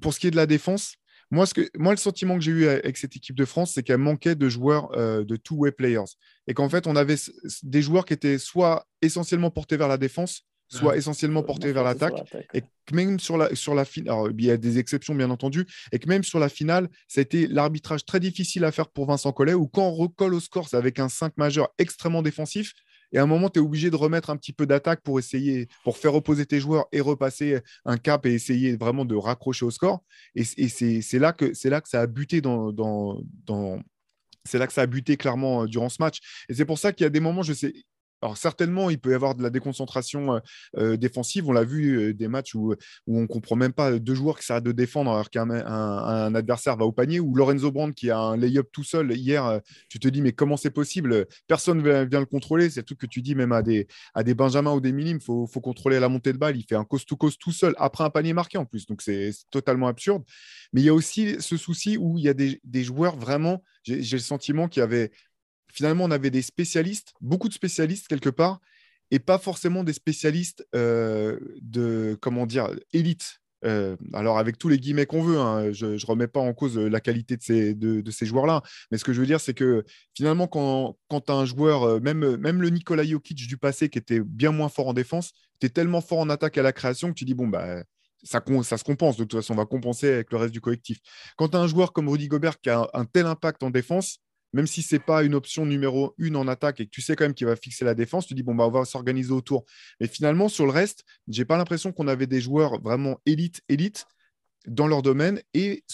[SPEAKER 3] pour ce qui est de la défense, moi, ce que, moi, le sentiment que j'ai eu avec cette équipe de France, c'est qu'elle manquait de joueurs de two-way players. Et qu'en fait, on avait des joueurs qui étaient soit essentiellement portés vers la défense, soit essentiellement porté vers l'attaque. Et même sur la, sur la finale, il y a des exceptions bien entendu, et que même sur la finale, ça a été l'arbitrage très difficile à faire pour Vincent Collet, où quand on recolle au score, c'est avec un 5 majeur extrêmement défensif. Et à un moment, tu es obligé de remettre un petit peu d'attaque pour essayer, pour faire reposer tes joueurs et repasser un cap et essayer vraiment de raccrocher au score. Et, c'est là, que, là que ça a buté c'est là que ça a buté clairement euh, durant ce match. Et c'est pour ça qu'il y a des moments, je sais, alors certainement, il peut y avoir de la déconcentration euh, défensive. On l'a vu des matchs où, on ne comprend même pas deux joueurs qui s'arrêtent de défendre alors qu'un un, adversaire va au panier. Ou Lorenzo Brand qui a un lay-up tout seul hier, tu te dis mais comment c'est possible? Personne ne vient, le contrôler. C'est truc que tu dis même à des, Benjamins ou des Minimes. Il faut, contrôler la montée de balle. Il fait un coast-to-coast tout seul après un panier marqué en plus. Donc c'est totalement absurde. Mais il y a aussi ce souci où il y a des, des joueurs vraiment, j'ai le sentiment qu'il y avait finalement, on avait des spécialistes, beaucoup de spécialistes quelque part, et pas forcément des spécialistes euh, de, comment dire, élite. Euh, alors, avec tous les guillemets qu'on veut, hein, je ne remets pas en cause la qualité de ces, de, ces joueurs-là. Mais ce que je veux dire, c'est que finalement, quand, quand un joueur, euh, même, même le Nikola Jokic du passé, qui était bien moins fort en défense, tu es tellement fort en attaque à la création que tu dis, bon, bah, ça, ça, se compense. De toute façon, on va compenser avec le reste du collectif. Quand tu as un joueur comme Rudy Gobert qui a un tel impact en défense, même si ce n'est pas une option numéro une en attaque et que tu sais quand même qu'il va fixer la défense, tu dis bon bah on va s'organiser autour. Mais finalement sur le reste, j'ai pas l'impression qu'on avait des joueurs vraiment élite élite dans leur domaine et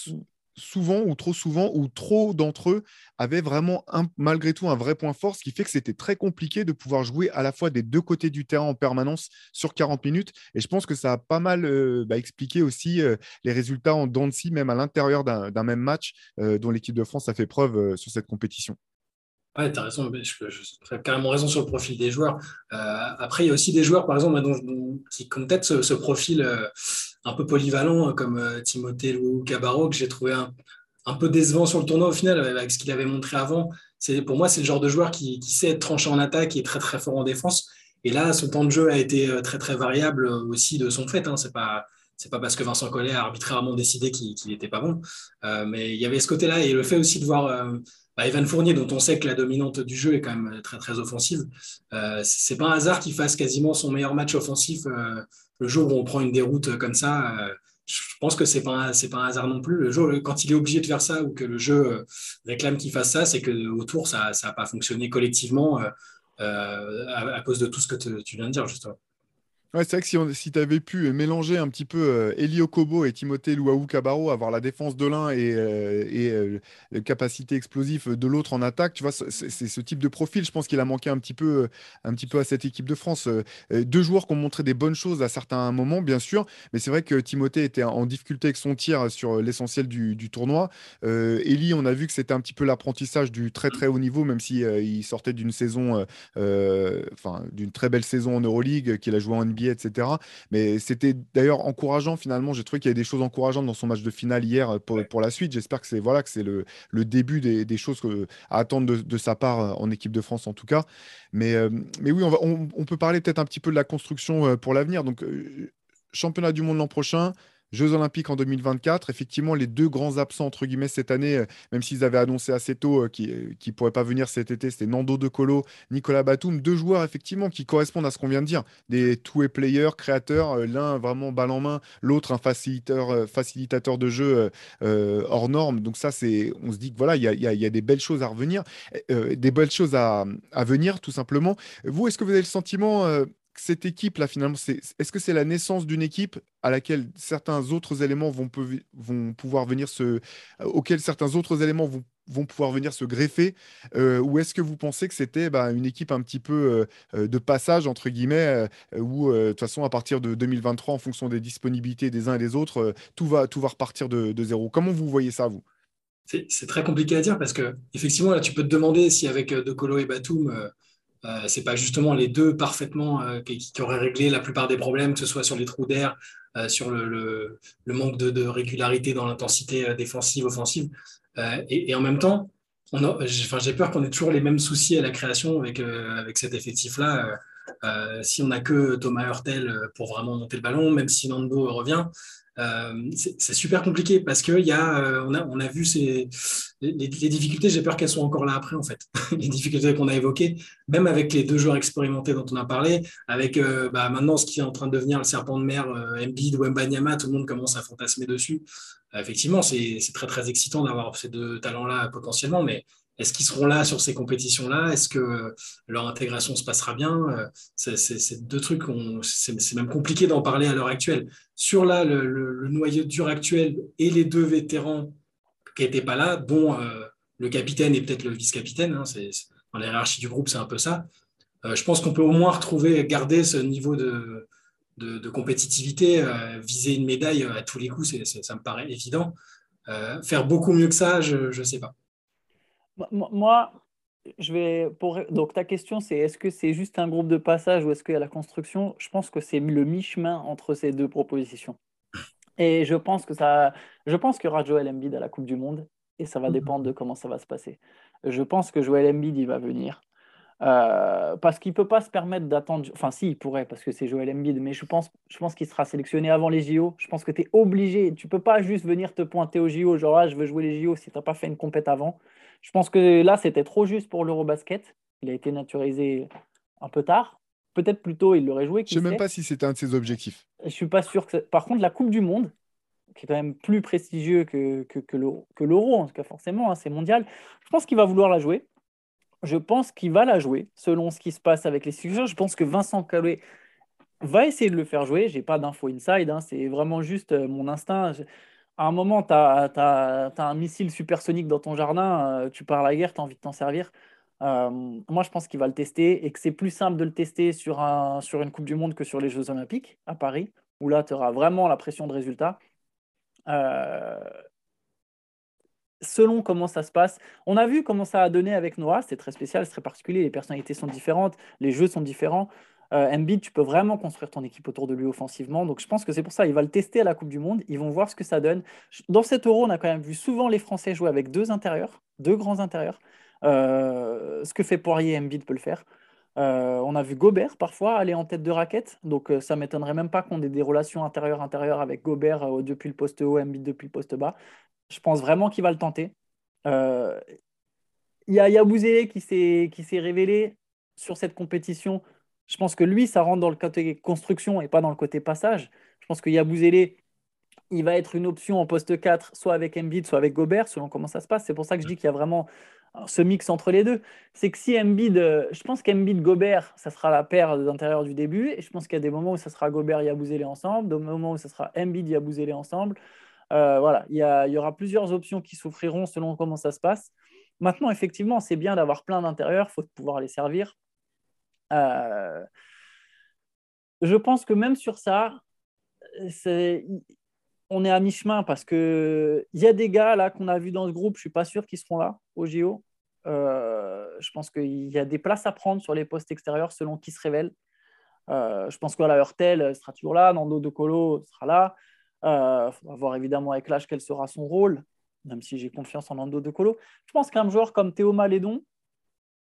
[SPEAKER 3] souvent ou trop souvent ou trop d'entre eux avaient vraiment malgré tout un vrai point fort, ce qui fait que c'était très compliqué de pouvoir jouer à la fois des deux côtés du terrain en permanence sur 40 minutes. Et je pense que ça a pas mal euh, bah, expliqué aussi euh, les résultats en dents même à l'intérieur d'un même match euh, dont l'équipe de France a fait preuve sur cette compétition.
[SPEAKER 4] Ouais, tu as raison, je, je, carrément raison sur le profil des joueurs. après, il y a aussi des joueurs, par exemple, qui ont peut-être ce, profil un peu polyvalent, hein, comme euh, Timothée ou Cabarro, que j'ai trouvé un, peu décevant sur le tournoi au final, avec ce qu'il avait montré avant. Pour moi, c'est le genre de joueur qui, sait être tranché en attaque et très très fort en défense. Et là, son temps de jeu a été euh, très très variable aussi de son fait. Hein. C'est pas c'est pas parce que Vincent Collet a arbitrairement décidé qu'il n'était pas bon, euh, mais il y avait ce côté-là et le fait aussi de voir bah, Evan Fournier, dont on sait que la dominante du jeu est quand même très très offensive. Euh, c'est pas un hasard qu'il fasse quasiment son meilleur match offensif le jour où on prend une déroute comme ça, euh, je pense que c'est pas pas un hasard non plus. Le jour quand il est obligé de faire ça ou que le jeu euh, réclame qu'il fasse ça, c'est que autour ça n'a pas fonctionné collectivement euh, à, cause de tout ce que tu viens de dire justement.
[SPEAKER 3] C'est vrai que si, tu avais pu mélanger un petit peu euh, Elio Kobo et Timothée Luau Cabarro, avoir la défense de l'un et, euh, euh, la capacité explosive de l'autre en attaque, tu vois, c'est ce type de profil. Je pense qu'il a manqué un petit, peu, peu à cette équipe de France. deux joueurs qui ont montré des bonnes choses à certains moments, bien sûr, mais c'est vrai que Timothée était en difficulté avec son tir sur l'essentiel du, du, tournoi. Eli, on a vu que c'était un petit peu l'apprentissage du très très haut niveau, même si il sortait d'une saison, enfin d'une très belle saison en Euroleague, qu'il a joué en NBA etc. Mais c'était d'ailleurs encourageant finalement. J'ai trouvé qu'il y avait des choses encourageantes dans son match de finale hier euh, pour, pour la suite. J'espère que c'est voilà, que c'est le, le, début des, des choses à attendre de, de, sa part euh, en équipe de France en tout cas. Mais, euh, mais oui, on, va, on, on peut parler peut-être un petit peu de la construction pour l'avenir. Donc, championnat du monde l'an prochain, Jeux Olympiques en 2024. Effectivement, les deux grands absents, entre guillemets, cette année, euh, même s'ils avaient annoncé assez tôt euh, qu'ils ne euh, pourraient pas venir cet été, c'était Nando De Colo, Nicolas Batum. Deux joueurs, effectivement, qui correspondent à ce qu'on vient de dire. Des two-way players, créateurs, l'un vraiment balle en main, l'autre un facilitateur, facilitateur de jeu hors norme. Donc, ça, c'est, on se dit que voilà, il y a, des belles choses à revenir, des belles choses à, venir, tout simplement. Vous, est-ce que vous avez le sentiment cette équipe-là, finalement, est-ce que c'est la naissance d'une équipe à laquelle certains autres éléments vont, pouvoir venir se, euh, auxquels certains autres éléments vont, pouvoir venir se greffer, euh, ou est-ce que vous pensez que c'était bah, une équipe un petit peu euh, de passage entre guillemets, où de toute façon à partir de 2023, en fonction des disponibilités des uns et des autres, tout va tout va repartir de, de zéro. Comment vous voyez ça vous?
[SPEAKER 4] C'est très compliqué à dire parce que effectivement là tu peux te demander si avec De Colo et Batum euh, c'est pas justement les deux parfaitement euh, qui, auraient réglé la plupart des problèmes, que ce soit sur les trous d'air, euh, sur le, manque de, régularité dans l'intensité défensive, offensive. Et, en même temps, j'ai peur qu'on ait toujours les mêmes soucis à la création avec, avec cet effectif-là. si on n'a que Thomas Hurtel pour vraiment monter le ballon, même si Nando revient, euh, c'est super compliqué parce que y a, euh, a, on a vu ces, les, difficultés, j'ai peur qu'elles soient encore là après en fait. les difficultés qu'on a évoquées, même avec les deux joueurs expérimentés dont on a parlé, avec euh, bah, maintenant ce qui est en train de devenir le serpent de mer, Embiid ou Mbanyama, tout le monde commence à fantasmer dessus. effectivement, c'est très très excitant d'avoir ces deux talents-là potentiellement, mais est-ce qu'ils seront là sur ces compétitions-là? Est-ce que leur intégration se passera bien? C'est deux trucs, c'est même compliqué d'en parler à l'heure actuelle. Sur là, le, noyau dur actuel et les deux vétérans qui n'étaient pas là, dont euh, le capitaine et peut-être le vice-capitaine, hein, dans la du groupe, c'est un peu ça. Euh, je pense qu'on peut au moins retrouver, garder ce niveau de, de, compétitivité, euh, viser une médaille à tous les coups, ça me paraît évident. faire beaucoup mieux que ça, je ne sais pas.
[SPEAKER 5] Moi, je vais pour donc ta question c'est est-ce que c'est juste un groupe de passage ou est-ce qu'il y a la construction? Je pense que c'est le mi-chemin entre ces deux propositions. Et je pense que ça je pense qu'il y aura Joel Embiid à la Coupe du monde et ça va mhm. dépendre de comment ça va se passer. Je pense que Joel Embiid il va venir. Euh, parce qu'il ne peut pas se permettre d'attendre. Enfin, si, il pourrait, parce que c'est Joel Embiid, mais je pense, je pense qu'il sera sélectionné avant les JO. Je pense que tu es obligé. Tu ne peux pas juste venir te pointer aux JO, genre, ah, je veux jouer les JO si tu n'as pas fait une compète avant. Je pense que là, c'était trop juste pour l'Eurobasket. Il a été naturalisé un peu tard. Peut-être plus tôt, il l'aurait joué.
[SPEAKER 3] Je ne sais même pas si c'était un de ses objectifs.
[SPEAKER 5] Je ne suis pas sûr que. Par contre, la Coupe du Monde, qui est quand même plus prestigieux que, que, que l'Euro, en tout cas forcément, hein, c'est mondial, je pense qu'il va vouloir la jouer. Je pense qu'il va la jouer selon ce qui se passe avec les sujets. Je pense que Vincent Calais va essayer de le faire jouer. Je n'ai pas d'infos inside, hein. c'est vraiment juste euh, mon instinct à un moment, tu as, un missile supersonique dans ton jardin, euh, tu pars à la guerre, tu as envie de t'en servir. Euh, moi, je pense qu'il va le tester et que c'est plus simple de le tester sur, un, sur une Coupe du Monde que sur les Jeux Olympiques à Paris, où là, tu auras vraiment la pression de résultat. Euh, selon comment ça se passe, on a vu comment ça a donné avec Noah, c'est très spécial, c'est très particulier, les personnalités sont différentes, les jeux sont différents. Euh, tu peux vraiment construire ton équipe autour de lui offensivement. Donc je pense que c'est pour ça, il va le tester à la Coupe du Monde. Ils vont voir ce que ça donne. Dans cet euro, on a quand même vu souvent les Français jouer avec deux intérieurs, deux grands intérieurs. Euh, ce que fait Poirier, Embiid peut le faire. Euh, on a vu Gobert parfois aller en tête de raquette, donc euh, ça m'étonnerait même pas qu'on ait des relations intérieures-intérieures avec Gobert depuis le poste haut, Embiid depuis le poste bas. Je pense vraiment qu'il va le tenter. Il y a Yabouzélé qui s'est révélé sur cette compétition je pense que lui, ça rentre dans le côté construction et pas dans le côté passage. Je pense que Yabouzélé, il va être une option en poste 4, soit avec Embiid, soit avec Gobert, selon comment ça se passe. C'est pour ça que je dis qu'il y a vraiment ce mix entre les deux. C'est que si Embiid, euh, je pense qu'Embiid-Gobert, ça sera la paire d'intérieur du début. Et je pense qu'il y a des moments où ça sera Gobert-Yabouzélé ensemble, des moments où ça sera Embiid-Yabouzélé ensemble. Euh, voilà, il y, aura plusieurs options qui s'offriront selon comment ça se passe. Maintenant, effectivement, c'est bien d'avoir plein d'intérieurs, il faut pouvoir les servir. Euh, je pense que même sur ça, on est à mi-chemin parce qu'il y a des gars là qu'on a vus dans ce groupe, je ne suis pas sûr qu'ils seront là au JO. Euh, je pense qu'il y a des places à prendre sur les postes extérieurs selon qui se révèle. Euh, je pense que la Hurtel sera toujours là, Nando De Colo sera là. Il euh, faudra voir évidemment avec l'âge quel sera son rôle, même si j'ai confiance en Nando De Colo. Je pense qu'un joueur comme Théo Malédon,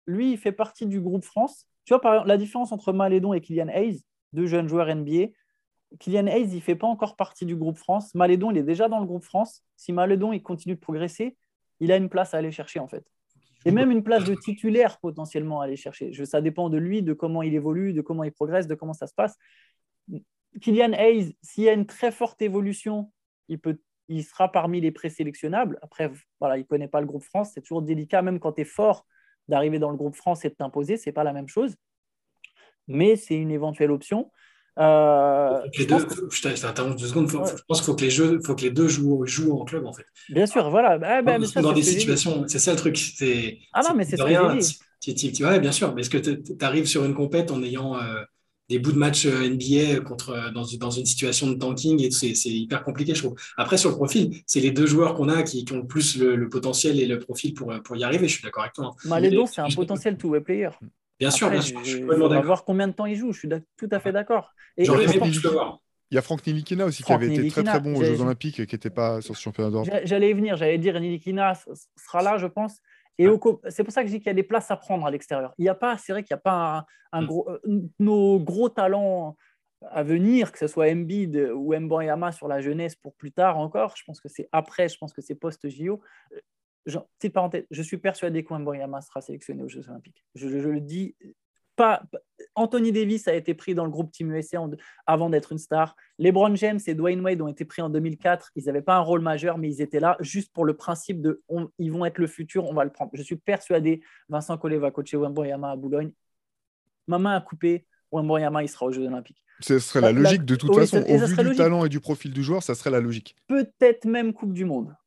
[SPEAKER 5] lui, il fait partie du groupe France. Tu vois, par la différence entre Malédon et Kylian Hayes, deux jeunes joueurs NBA, Kylian Hayes, il ne fait pas encore partie du groupe France. Malédon, il est déjà dans le groupe France. Si Malédon, il continue de progresser, il a une place à aller chercher, en fait. Et même une place de titulaire potentiellement à aller chercher. ça dépend de lui, de comment il évolue, de comment il progresse, de comment ça se passe. Kylian Hayes, s'il y a une très forte évolution, il sera parmi les présélectionnables. Après, voilà, il ne connaît pas le groupe France. C'est toujours délicat, même quand tu es fort d'arriver dans le groupe France et de t'imposer, c'est pas la même chose. Mais c'est une éventuelle option.
[SPEAKER 4] Euh, je, deux secondes. Je pense qu'il faut que les jeux, faut que les deux jouent, jouent en club en fait.
[SPEAKER 5] Bien sûr, voilà. Ah,
[SPEAKER 4] bah, dans des situations, c'est ça le truc.
[SPEAKER 5] Ah non, mais c'est rien.
[SPEAKER 4] Tu, tu, ouais, bien sûr. Mais est-ce que tu arrives sur une compète en ayant euh, des bouts de match euh, NBA contre, dans, dans, une situation de tanking et c'est hyper compliqué, je trouve. Après, sur le profil, c'est les deux joueurs qu'on a qui, qui, ont plus le, potentiel et le profil pour, pour y arriver. Je suis d'accord avec toi.
[SPEAKER 5] Malédon, c'est un potentiel two-way player.
[SPEAKER 4] Bien sûr, bien sûr.
[SPEAKER 5] Je, on va voir combien de temps il joue. Je suis tout à fait d'accord.
[SPEAKER 3] J'aurais aimé plus le voir. Il y a Franck Nilikina aussi qui avait été très très bon aux Jeux Olympiques et qui n'était pas sur ce championnat d'Europe.
[SPEAKER 5] J'allais y venir, j'allais dire Nilikina sera là, je pense. Et c'est pour ça que je dis qu'il y a des places à prendre à l'extérieur. Il n'y a pas, c'est vrai qu'il n'y a pas un, mm. gros, euh, nos gros talents à venir, que ce soit Embiid ou Mbanyama sur la jeunesse pour plus tard encore. Je pense que c'est après, je pense que c'est post-JO. Petite parenthèse, je suis persuadé qu'Mbanyama sera sélectionné aux Jeux Olympiques. Je, le dis. Pas, Anthony Davis a été pris dans le groupe Team USA avant d'être une star. LeBron James et Dwayne Wade ont été pris en 2004. Ils n'avaient pas un rôle majeur, mais ils étaient là juste pour le principe de ils vont être le futur, on va le prendre. Je suis persuadé, Vincent Collet va coacher Wembanyama à Boulogne. Ma main a coupé, Wembanyama, il sera aux Jeux Olympiques.
[SPEAKER 3] Ce serait la logique de toute façon. Au vu du talent et du profil du joueur, ça serait la logique.
[SPEAKER 5] Peut-être même Coupe du Monde.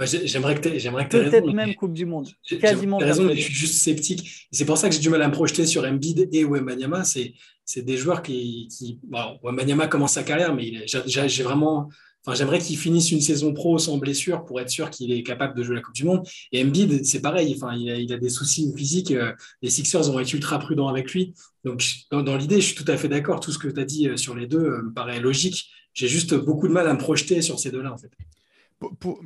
[SPEAKER 4] J'aimerais que tu aies,
[SPEAKER 5] Peut-être même Coupe du Monde.
[SPEAKER 4] Quasiment. raison, mais je suis juste sceptique. C'est pour ça que j'ai du mal à me projeter sur Embiid et Wembanyama. C'est, c'est des joueurs qui. qui bon, Wembanyama commence sa carrière, mais j'ai vraiment Enfin, j'aimerais qu'il finisse une saison pro sans blessure pour être sûr qu'il est capable de jouer la Coupe du Monde. Et Embiid, c'est pareil. Enfin, il a, des soucis physiques. Euh, les Sixers ont été ultra prudents avec lui. Donc, dans, l'idée, je suis tout à fait d'accord. Tout ce que tu as dit euh, sur les deux euh, me paraît logique. J'ai juste beaucoup de mal à me projeter sur ces deux-là, en fait.
[SPEAKER 3] Pour, pour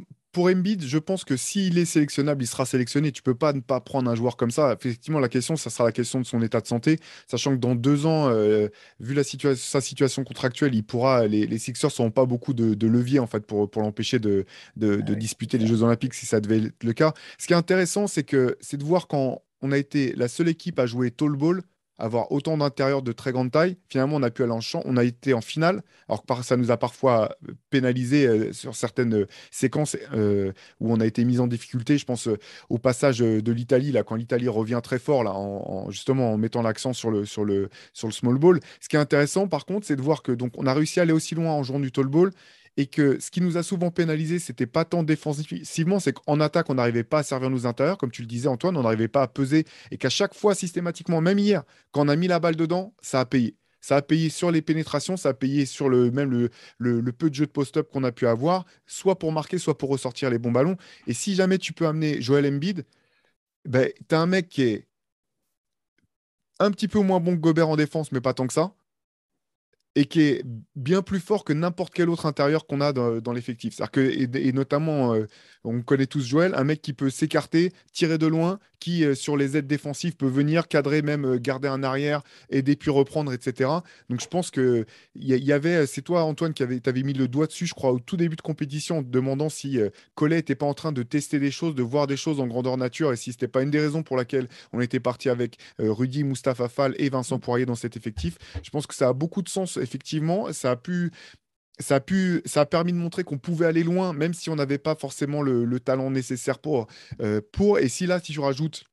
[SPEAKER 3] Embiid, je pense que s'il est sélectionnable, il sera sélectionné. Tu peux pas ne pas prendre un joueur comme ça. Effectivement, la question, ça sera la question de son état de santé, sachant que dans deux ans, euh, vu la sa situation contractuelle, il pourra. Les, Sixers n'auront pas beaucoup de, levier en fait pour, pour l'empêcher de, de, ah disputer les Jeux Olympiques si ça devait être le cas. Ce qui est intéressant, c'est que c'est de voir quand on a été la seule équipe à jouer tall ball avoir autant d'intérieurs de très grande taille. Finalement, on a pu aller en champ, on a été en finale, alors que ça nous a parfois pénalisé euh, sur certaines euh, séquences euh, où on a été mis en difficulté. Je pense au passage de l'Italie, là, quand l'Italie revient très fort, là, en, justement en mettant l'accent sur le, sur, le, sur le small ball. Ce qui est intéressant, par contre, c'est de voir que donc on a réussi à aller aussi loin en jouant du tall ball et que ce qui nous a souvent pénalisé, c'était pas tant défensivement, c'est qu'en attaque, on n'arrivait pas à servir nos intérieurs, comme tu le disais Antoine, on n'arrivait pas à peser, et qu'à chaque fois, systématiquement, même hier, quand on a mis la balle dedans, ça a payé. Ça a payé sur les pénétrations, ça a payé sur le même le, peu de jeu de post-up qu'on a pu avoir, soit pour marquer, soit pour ressortir les bons ballons. Et si jamais tu peux amener Joel Embiid, ben, tu as un mec qui est un petit peu moins bon que Gobert en défense, mais pas tant que ça et qui est bien plus fort que n'importe quel autre intérieur qu'on a dans, l'effectif. cest que, et, notamment, euh, on connaît tous Joël, un mec qui peut s'écarter, tirer de loin, qui, euh, sur les aides défensives, peut venir cadrer, même euh, garder un arrière, aider puis reprendre, etc. Donc je pense que il y, avait, c'est toi Antoine qui avait, avais mis le doigt dessus, je crois, au tout début de compétition, en te demandant si Collet n'était pas en train de tester des choses, de voir des choses en grandeur nature, et si c'était pas une des raisons pour laquelle on était parti avec Rudy, Mustapha Fall et Vincent Poirier dans cet effectif. Je pense que ça a beaucoup de sens effectivement, ça a pu ça a, permis de montrer qu'on pouvait aller loin, même si on n'avait pas forcément le, talent nécessaire pour, euh, pour. Et si là, si je rajoute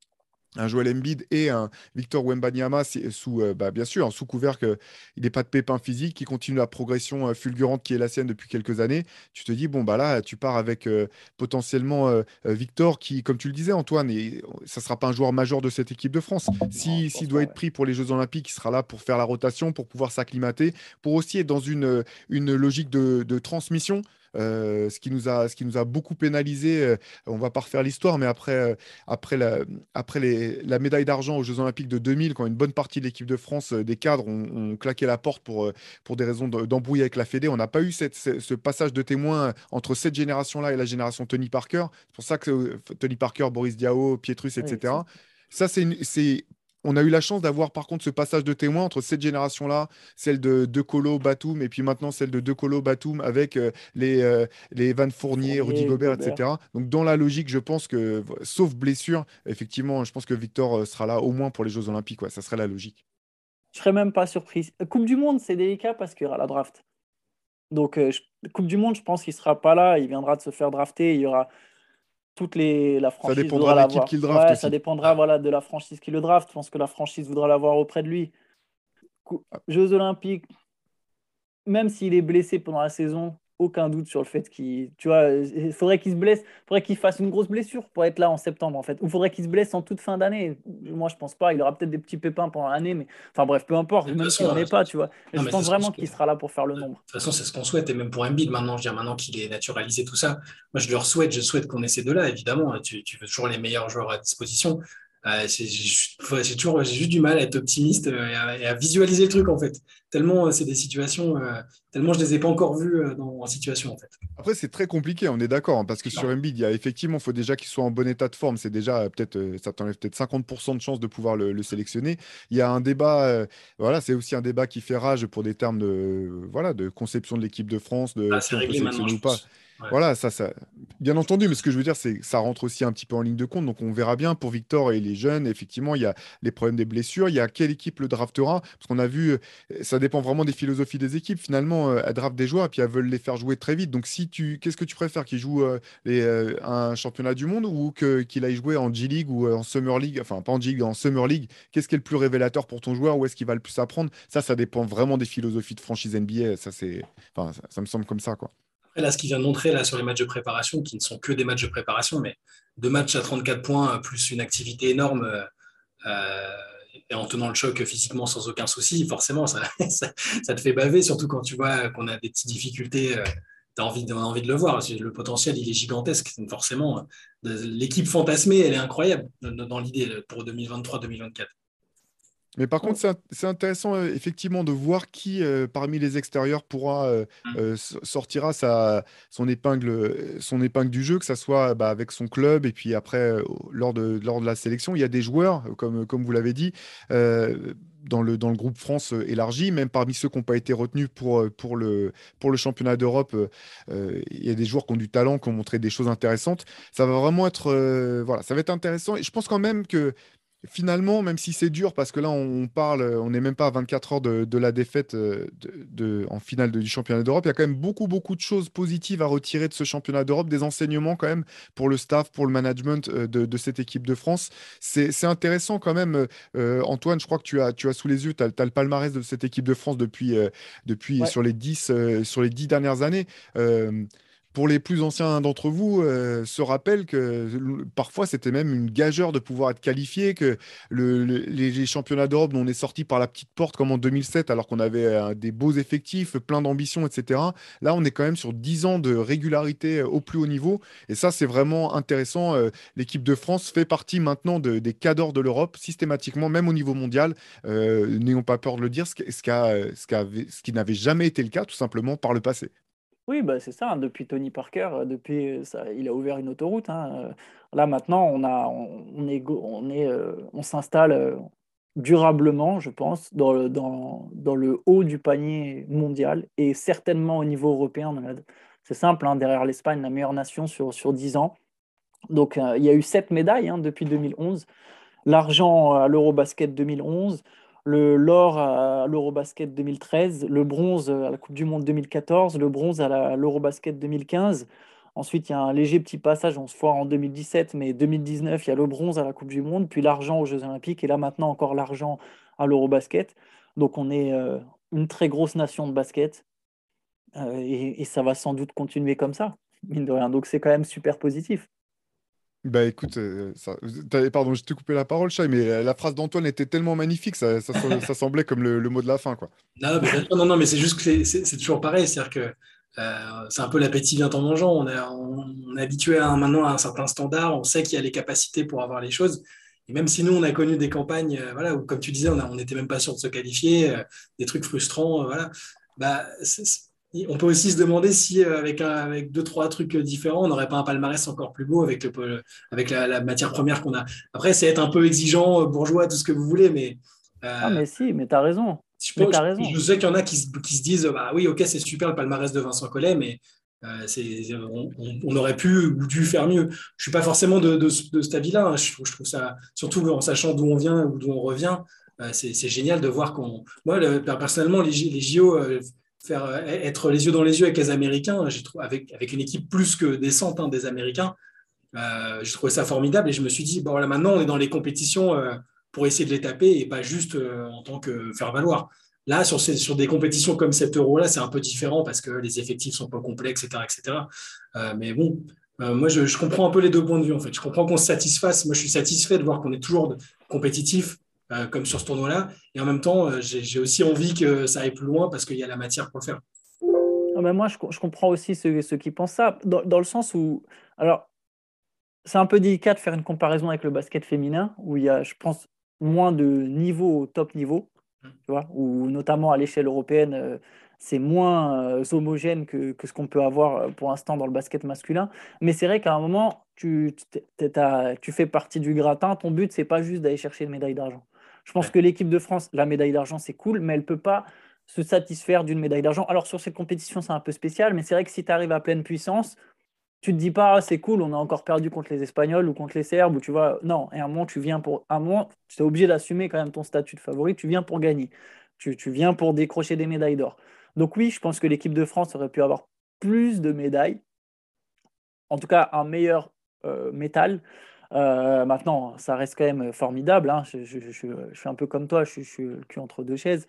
[SPEAKER 3] un Joel Embiid et un Victor Wembanyama sous, euh, bah, bien sûr, sous couvert qu'il n'est pas de pépin physique, qui continue la progression euh, fulgurante qui est la sienne depuis quelques années. Tu te dis, bon, bah là, tu pars avec euh, potentiellement Victor, qui, comme tu le disais, Antoine, et ça ne sera pas un joueur majeur de cette équipe de France. S'il si, doit être pris pour les Jeux Olympiques, il sera là pour faire la rotation, pour pouvoir s'acclimater, pour aussi être dans une, une logique de, de transmission. Euh, ce, qui nous a, ce qui nous a beaucoup pénalisé. Euh, on va pas refaire l'histoire, mais après, euh, après, la, après les, la médaille d'argent aux Jeux Olympiques de 2000, quand une bonne partie de l'équipe de France, des cadres, ont, claqué la porte pour, pour des raisons d'embrouille avec la Fédé, on n'a pas eu cette, ce, passage de témoin entre cette génération-là et la génération Tony Parker. C'est pour ça que Tony Parker, Boris Diaw, Pietrus, etc. ça, c'est on a eu la chance d'avoir par contre ce passage de témoin entre cette génération-là, celle de De Colo, Batum, et puis maintenant celle de De Colo, Batum avec euh, les, euh, les Van Fournier, Rudy Gobert, etc. Donc dans la logique, je pense que, sauf blessure, effectivement, je pense que Victor euh, sera là au moins pour les Jeux Olympiques. Ça serait la logique.
[SPEAKER 5] Je serais même pas surprise. Coupe du Monde, c'est délicat parce qu'il y aura la draft. Donc, Coupe du Monde, je pense qu'il sera pas là. Il viendra de se faire drafter. Il y aura toutes les la franchise
[SPEAKER 3] ça dépendra de l'équipe qui le draft
[SPEAKER 5] ça dépendra voilà de la franchise qui le draft. Je pense que la franchise voudra l'avoir auprès de lui. Jeux Olympiques même s'il est blessé pendant la saison aucun doute sur le fait qu'il tu vois il faudrait qu'il se blesse faudrait qu'il fasse une grosse blessure pour être là en septembre en fait. Ou faudrait qu'il se blesse en toute fin d'année. Moi je pense pas il aura peut-être des petits pépins pendant l'année mais enfin bref peu importe même si on n'est pas tu vois. Je pense vraiment qu'il sera là pour faire le nombre.
[SPEAKER 4] de toute façon c'est ce qu'on souhaite et même pour Embiid maintenant je veux dire maintenant qu'il est naturalisé tout ça moi je leur souhaite je souhaite qu'on ait ces deux là évidemment tu, tu veux toujours les meilleurs joueurs à disposition euh, j'ai toujours j'ai juste du mal à être optimiste euh, et à, visualiser le truc en fait. Tellement euh, c'est des situations, tellement je les ai pas encore vues dans, en situation en fait.
[SPEAKER 3] Après c'est très compliqué, on est d'accord, hein, parce que sur Embiid, il y a effectivement, il faut déjà qu'il soit en bon état de forme. C'est déjà peut-être, ça t'enlève peut-être 50% de chances de pouvoir le, sélectionner. Il y a un débat, voilà, c'est aussi un débat qui fait rage pour des termes de, voilà, de conception de l'équipe de France, de
[SPEAKER 4] ah, si on ou pas.
[SPEAKER 3] Voilà, ça, ça, bien entendu, mais ce que je veux dire, c'est que ça rentre aussi un petit peu en ligne de compte. Donc, on verra bien pour Victor et les jeunes. Effectivement, il y a les problèmes des blessures. Il y a quelle équipe le draftera Parce qu'on a vu, euh, ça dépend vraiment des philosophies des équipes. Finalement, euh, elles draftent des joueurs et puis elles veulent les faire jouer très vite. Donc, si tu, qu'est-ce que tu préfères Qu'ils jouent euh, un championnat du monde ou qu'il aille jouer en G-League ou en Summer League Enfin, pas en G-League, en Summer League. Qu'est-ce qui est le plus révélateur pour ton joueur Où est-ce qu'il va le plus apprendre? Ça, ça dépend vraiment des philosophies de franchise NBA. Ça, c'est, enfin, ça me semble comme ça, quoi
[SPEAKER 4] là, ce qu'il vient de montrer là, sur les matchs de préparation, qui ne sont que des matchs de préparation, mais deux matchs à 34 points, plus une activité énorme, euh, euh, et en tenant le choc physiquement sans aucun souci, forcément, ça, te fait baver, surtout quand tu vois qu'on a des petites difficultés. Euh, tu as envie de le voir. Le potentiel, il est gigantesque. Forcément, l'équipe fantasmée, elle est incroyable dans l'idée pour 2023-2024.
[SPEAKER 3] Mais par contre, c'est intéressant euh, effectivement de voir qui euh, parmi les extérieurs pourra euh, mmh. sortira sa, son, épingle, son épingle du jeu, que ce soit bah, avec son club et puis après lors, de, lors de la sélection. Il y a des joueurs, comme, comme vous l'avez dit, dans, le, dans le groupe France élargi, même parmi ceux qui n'ont pas été retenus pour, pour, le, pour le championnat d'Europe, il y a des joueurs qui ont du talent, qui ont montré des choses intéressantes. Ça va vraiment être, voilà, ça va être intéressant. Et je pense quand même que finalement, même si c'est dur, parce que là, on parle, on n'est même pas à 24 heures de, la défaite euh, de, en finale du championnat d'Europe, il y a quand même beaucoup, beaucoup de choses positives à retirer de ce championnat d'Europe, des enseignements quand même pour le staff, pour le management euh, de, cette équipe de France. C'est intéressant quand même. Euh, Antoine, je crois que tu as, tu as sous les yeux, tu as, le palmarès de cette équipe de France depuis, depuis sur, les 10, sur les 10 dernières années pour les plus anciens d'entre vous, euh, se rappellent que parfois c'était même une gageure de pouvoir être qualifié, que les, championnats d'Europe, on est sorti par la petite porte comme en 2007, alors qu'on avait euh, des beaux effectifs, plein d'ambition, etc. Là, on est quand même sur 10 ans de régularité euh, au plus haut niveau. Et ça, c'est vraiment intéressant. L'équipe de France fait partie maintenant des cadors de l'Europe, systématiquement, même au niveau mondial. N'ayons pas peur de le dire, ce qui n'avait jamais été le cas, tout simplement, par le passé.
[SPEAKER 5] Oui, bah, c'est ça, hein, depuis Tony Parker, depuis ça, il a ouvert une autoroute. Hein. Là maintenant, on a, on, est, on est, on s'installe durablement, je pense, dans le, dans, dans le haut du panier mondial et certainement au niveau européen. C'est simple, hein, derrière l'Espagne, la meilleure nation sur, sur 10 ans. Donc il y a eu sept médailles depuis 2011. L'argent à l'Eurobasket 2011, le l'or à l'Eurobasket 2013, le bronze à la Coupe du Monde 2014, le bronze à l'Eurobasket 2015. Ensuite, il y a un léger petit passage, on se foire en 2017, mais 2019, il y a le bronze à la Coupe du Monde, puis l'argent aux Jeux Olympiques, et là maintenant encore l'argent à l'Eurobasket. Donc on est euh, une très grosse nation de basket, euh, et, et, ça va sans doute continuer comme ça, mine de rien. Donc c'est quand même super positif.
[SPEAKER 3] Bah écoute, euh, ça, pardon, je t'ai coupé la parole, Chai, mais la phrase d'Antoine était tellement magnifique, ça, semblait comme le, mot de la fin. Quoi.
[SPEAKER 4] Non, mais, non, mais c'est juste que c'est toujours pareil, c'est-à-dire que euh, c'est un peu l'appétit vient en mangeant. On est, habitué maintenant à un certain standard, on sait qu'il y a les capacités pour avoir les choses. Et même si nous, on a connu des campagnes euh, voilà, où, comme tu disais, on n'était même pas sûr de se qualifier, des trucs frustrants, voilà. Bah, on peut aussi se demander si, euh, avec, avec deux, trois trucs différents, on n'aurait pas un palmarès encore plus beau avec, le, avec la, matière première qu'on a. Après, c'est être un peu exigeant, euh, bourgeois, tout ce que vous voulez, mais.
[SPEAKER 5] Euh, ah, mais si, mais tu as raison.
[SPEAKER 4] Je, raison. je, sais qu'il y en a qui, se disent bah oui, ok, c'est super le palmarès de Vincent Collet, mais on, aurait pu ou dû faire mieux. Je suis pas forcément de, de, cet avis-là. Hein. Je, trouve ça, surtout en sachant d'où on vient ou d'où on revient, c'est génial de voir qu'on. Moi, personnellement, les, les JO euh, être les yeux dans les yeux avec les Américains, avec, avec une équipe plus que décente hein, des Américains. Euh, j'ai trouvé ça formidable et je me suis dit, bon, voilà, maintenant on est dans les compétitions euh, pour essayer de les taper et pas juste en tant que faire valoir. Là, sur, sur des compétitions comme cet euro-là, c'est un peu différent parce que les effectifs sont pas complets, etc. etc. mais bon, moi, je, je, comprends un peu les deux points de vue. En fait. Je comprends qu'on se satisfasse. Moi, je suis satisfait de voir qu'on est toujours compétitif euh, comme sur ce tournoi-là. Et en même temps, euh, j'ai aussi envie que ça aille plus loin parce qu'il y a la matière pour le faire.
[SPEAKER 5] Ah ben moi, je, comprends aussi ceux, qui pensent ça, dans, le sens où, alors, c'est un peu délicat de faire une comparaison avec le basket féminin, où il y a, je pense, moins de niveau au top niveau, tu vois, ou notamment à l'échelle européenne, euh, c'est moins homogène que, ce qu'on peut avoir pour l'instant dans le basket masculin. Mais c'est vrai qu'à un moment, tu, tu fais partie du gratin. Ton but, c'est pas juste d'aller chercher une médaille d'argent. Je pense que l'équipe de France, la médaille d'argent, c'est cool, mais elle peut pas se satisfaire d'une médaille d'argent. Alors sur cette compétition, c'est un peu spécial, mais c'est vrai que si tu arrives à pleine puissance, tu te dis pas, ah, c'est cool, on a encore perdu contre les Espagnols ou contre les Serbes, ou tu vois, non, et à un moment, tu viens pour, un moment, tu es obligé d'assumer quand même ton statut de favori, tu viens pour gagner, tu, viens pour décrocher des médailles d'or. Donc oui, je pense que l'équipe de France aurait pu avoir plus de médailles, en tout cas un meilleur euh, métal. Euh, maintenant, ça reste quand même formidable. Hein. Je, suis un peu comme toi, je, suis le cul entre deux chaises.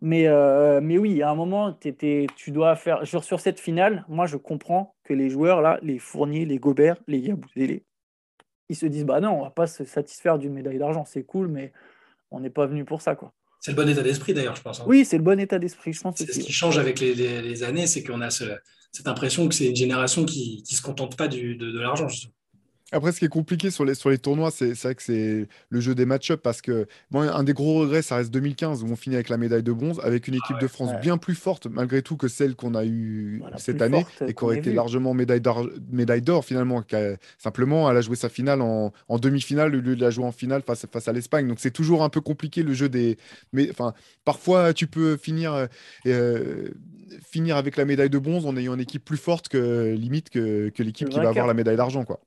[SPEAKER 5] Mais, euh, mais oui, à un moment, tu dois faire. Sur, sur cette finale, moi, je comprends que les joueurs, là, les Fournier, les Gobert, les Yabouzélé, ils se disent bah non, on va pas se satisfaire d'une médaille d'argent, c'est cool, mais on n'est pas venu pour ça. quoi.
[SPEAKER 4] C'est le bon état d'esprit d'ailleurs, je pense. Hein.
[SPEAKER 5] Oui, c'est le bon état d'esprit, je pense.
[SPEAKER 4] C'est ce qui change avec les, années, c'est qu'on a cette impression que c'est une génération qui ne se contente pas de, de l'argent.
[SPEAKER 3] Après, ce qui est compliqué sur les, sur les tournois, c'est vrai que c'est le jeu des match-up parce que bon, un des gros regrets, ça reste 2015 où on finit avec la médaille de bronze, avec une équipe de France bien plus forte malgré tout que celle qu'on a eue cette année et qui aurait été largement médaille d'or finalement. simplement, elle a joué sa finale en, en demi-finale au lieu de la jouer en finale face, face à l'Espagne. Donc c'est toujours un peu compliqué le jeu des. Mais enfin, parfois tu peux finir, euh, finir avec la médaille de bronze en ayant une équipe plus forte que limite que, que l'équipe qui va avoir la médaille d'argent, quoi.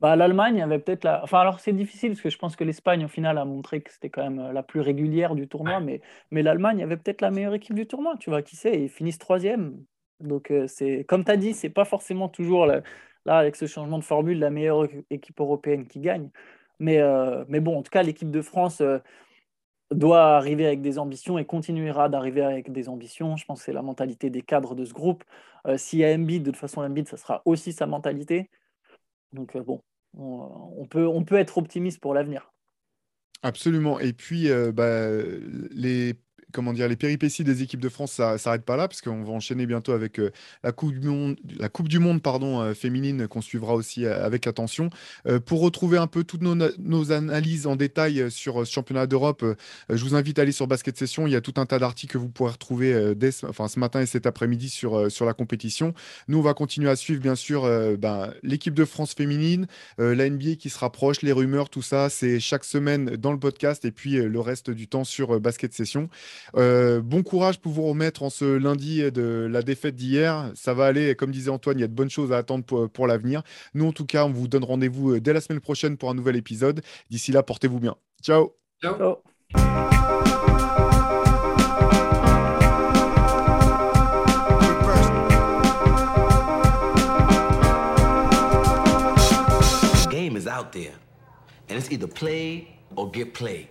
[SPEAKER 5] Bah, L'Allemagne avait peut-être la. Enfin, alors c'est difficile parce que je pense que l'Espagne, au final, a montré que c'était quand même euh, la plus régulière du tournoi, mais, mais l'Allemagne avait peut-être la meilleure équipe du tournoi, tu vois, qui sait, ils finissent troisième. Donc, euh, c'est comme tu as dit, c'est pas forcément toujours là, avec ce changement de formule, la meilleure équipe européenne qui gagne. Mais, euh, mais bon, en tout cas, l'équipe de France doit arriver avec des ambitions et continuera d'arriver avec des ambitions. Je pense que c'est la mentalité des cadres de ce groupe. S'il y a Embiid, de toute façon, Embiid, ça sera aussi sa mentalité. Donc, bon, on, peut, on peut être optimiste pour l'avenir.
[SPEAKER 3] Absolument. Et puis, euh, bah, les comment dire, les péripéties des équipes de France, ça s'arrête pas là, parce qu'on va enchaîner bientôt avec euh, la Coupe du Monde, la coupe du monde pardon, euh, féminine qu'on suivra aussi euh, avec attention. pour retrouver un peu toutes nos, analyses en détail sur ce championnat d'Europe, je vous invite à aller sur Basket Session. Il y a tout un tas d'articles que vous pourrez retrouver dès enfin, ce matin et cet après-midi sur, sur la compétition. Nous, on va continuer à suivre, bien sûr, ben, l'équipe de France féminine, la NBA qui se rapproche, les rumeurs, tout ça. C'est chaque semaine dans le podcast et puis le reste du temps sur Basket Session. Euh, bon courage pour vous remettre en ce lundi de la défaite d'hier. Ça va aller, comme disait Antoine, il y a de bonnes choses à attendre pour, l'avenir. Nous, en tout cas, on vous donne rendez-vous euh, dès la semaine prochaine pour un nouvel épisode. D'ici là, portez-vous bien. Ciao.
[SPEAKER 5] Ciao. game is out there, and it's either play or get played.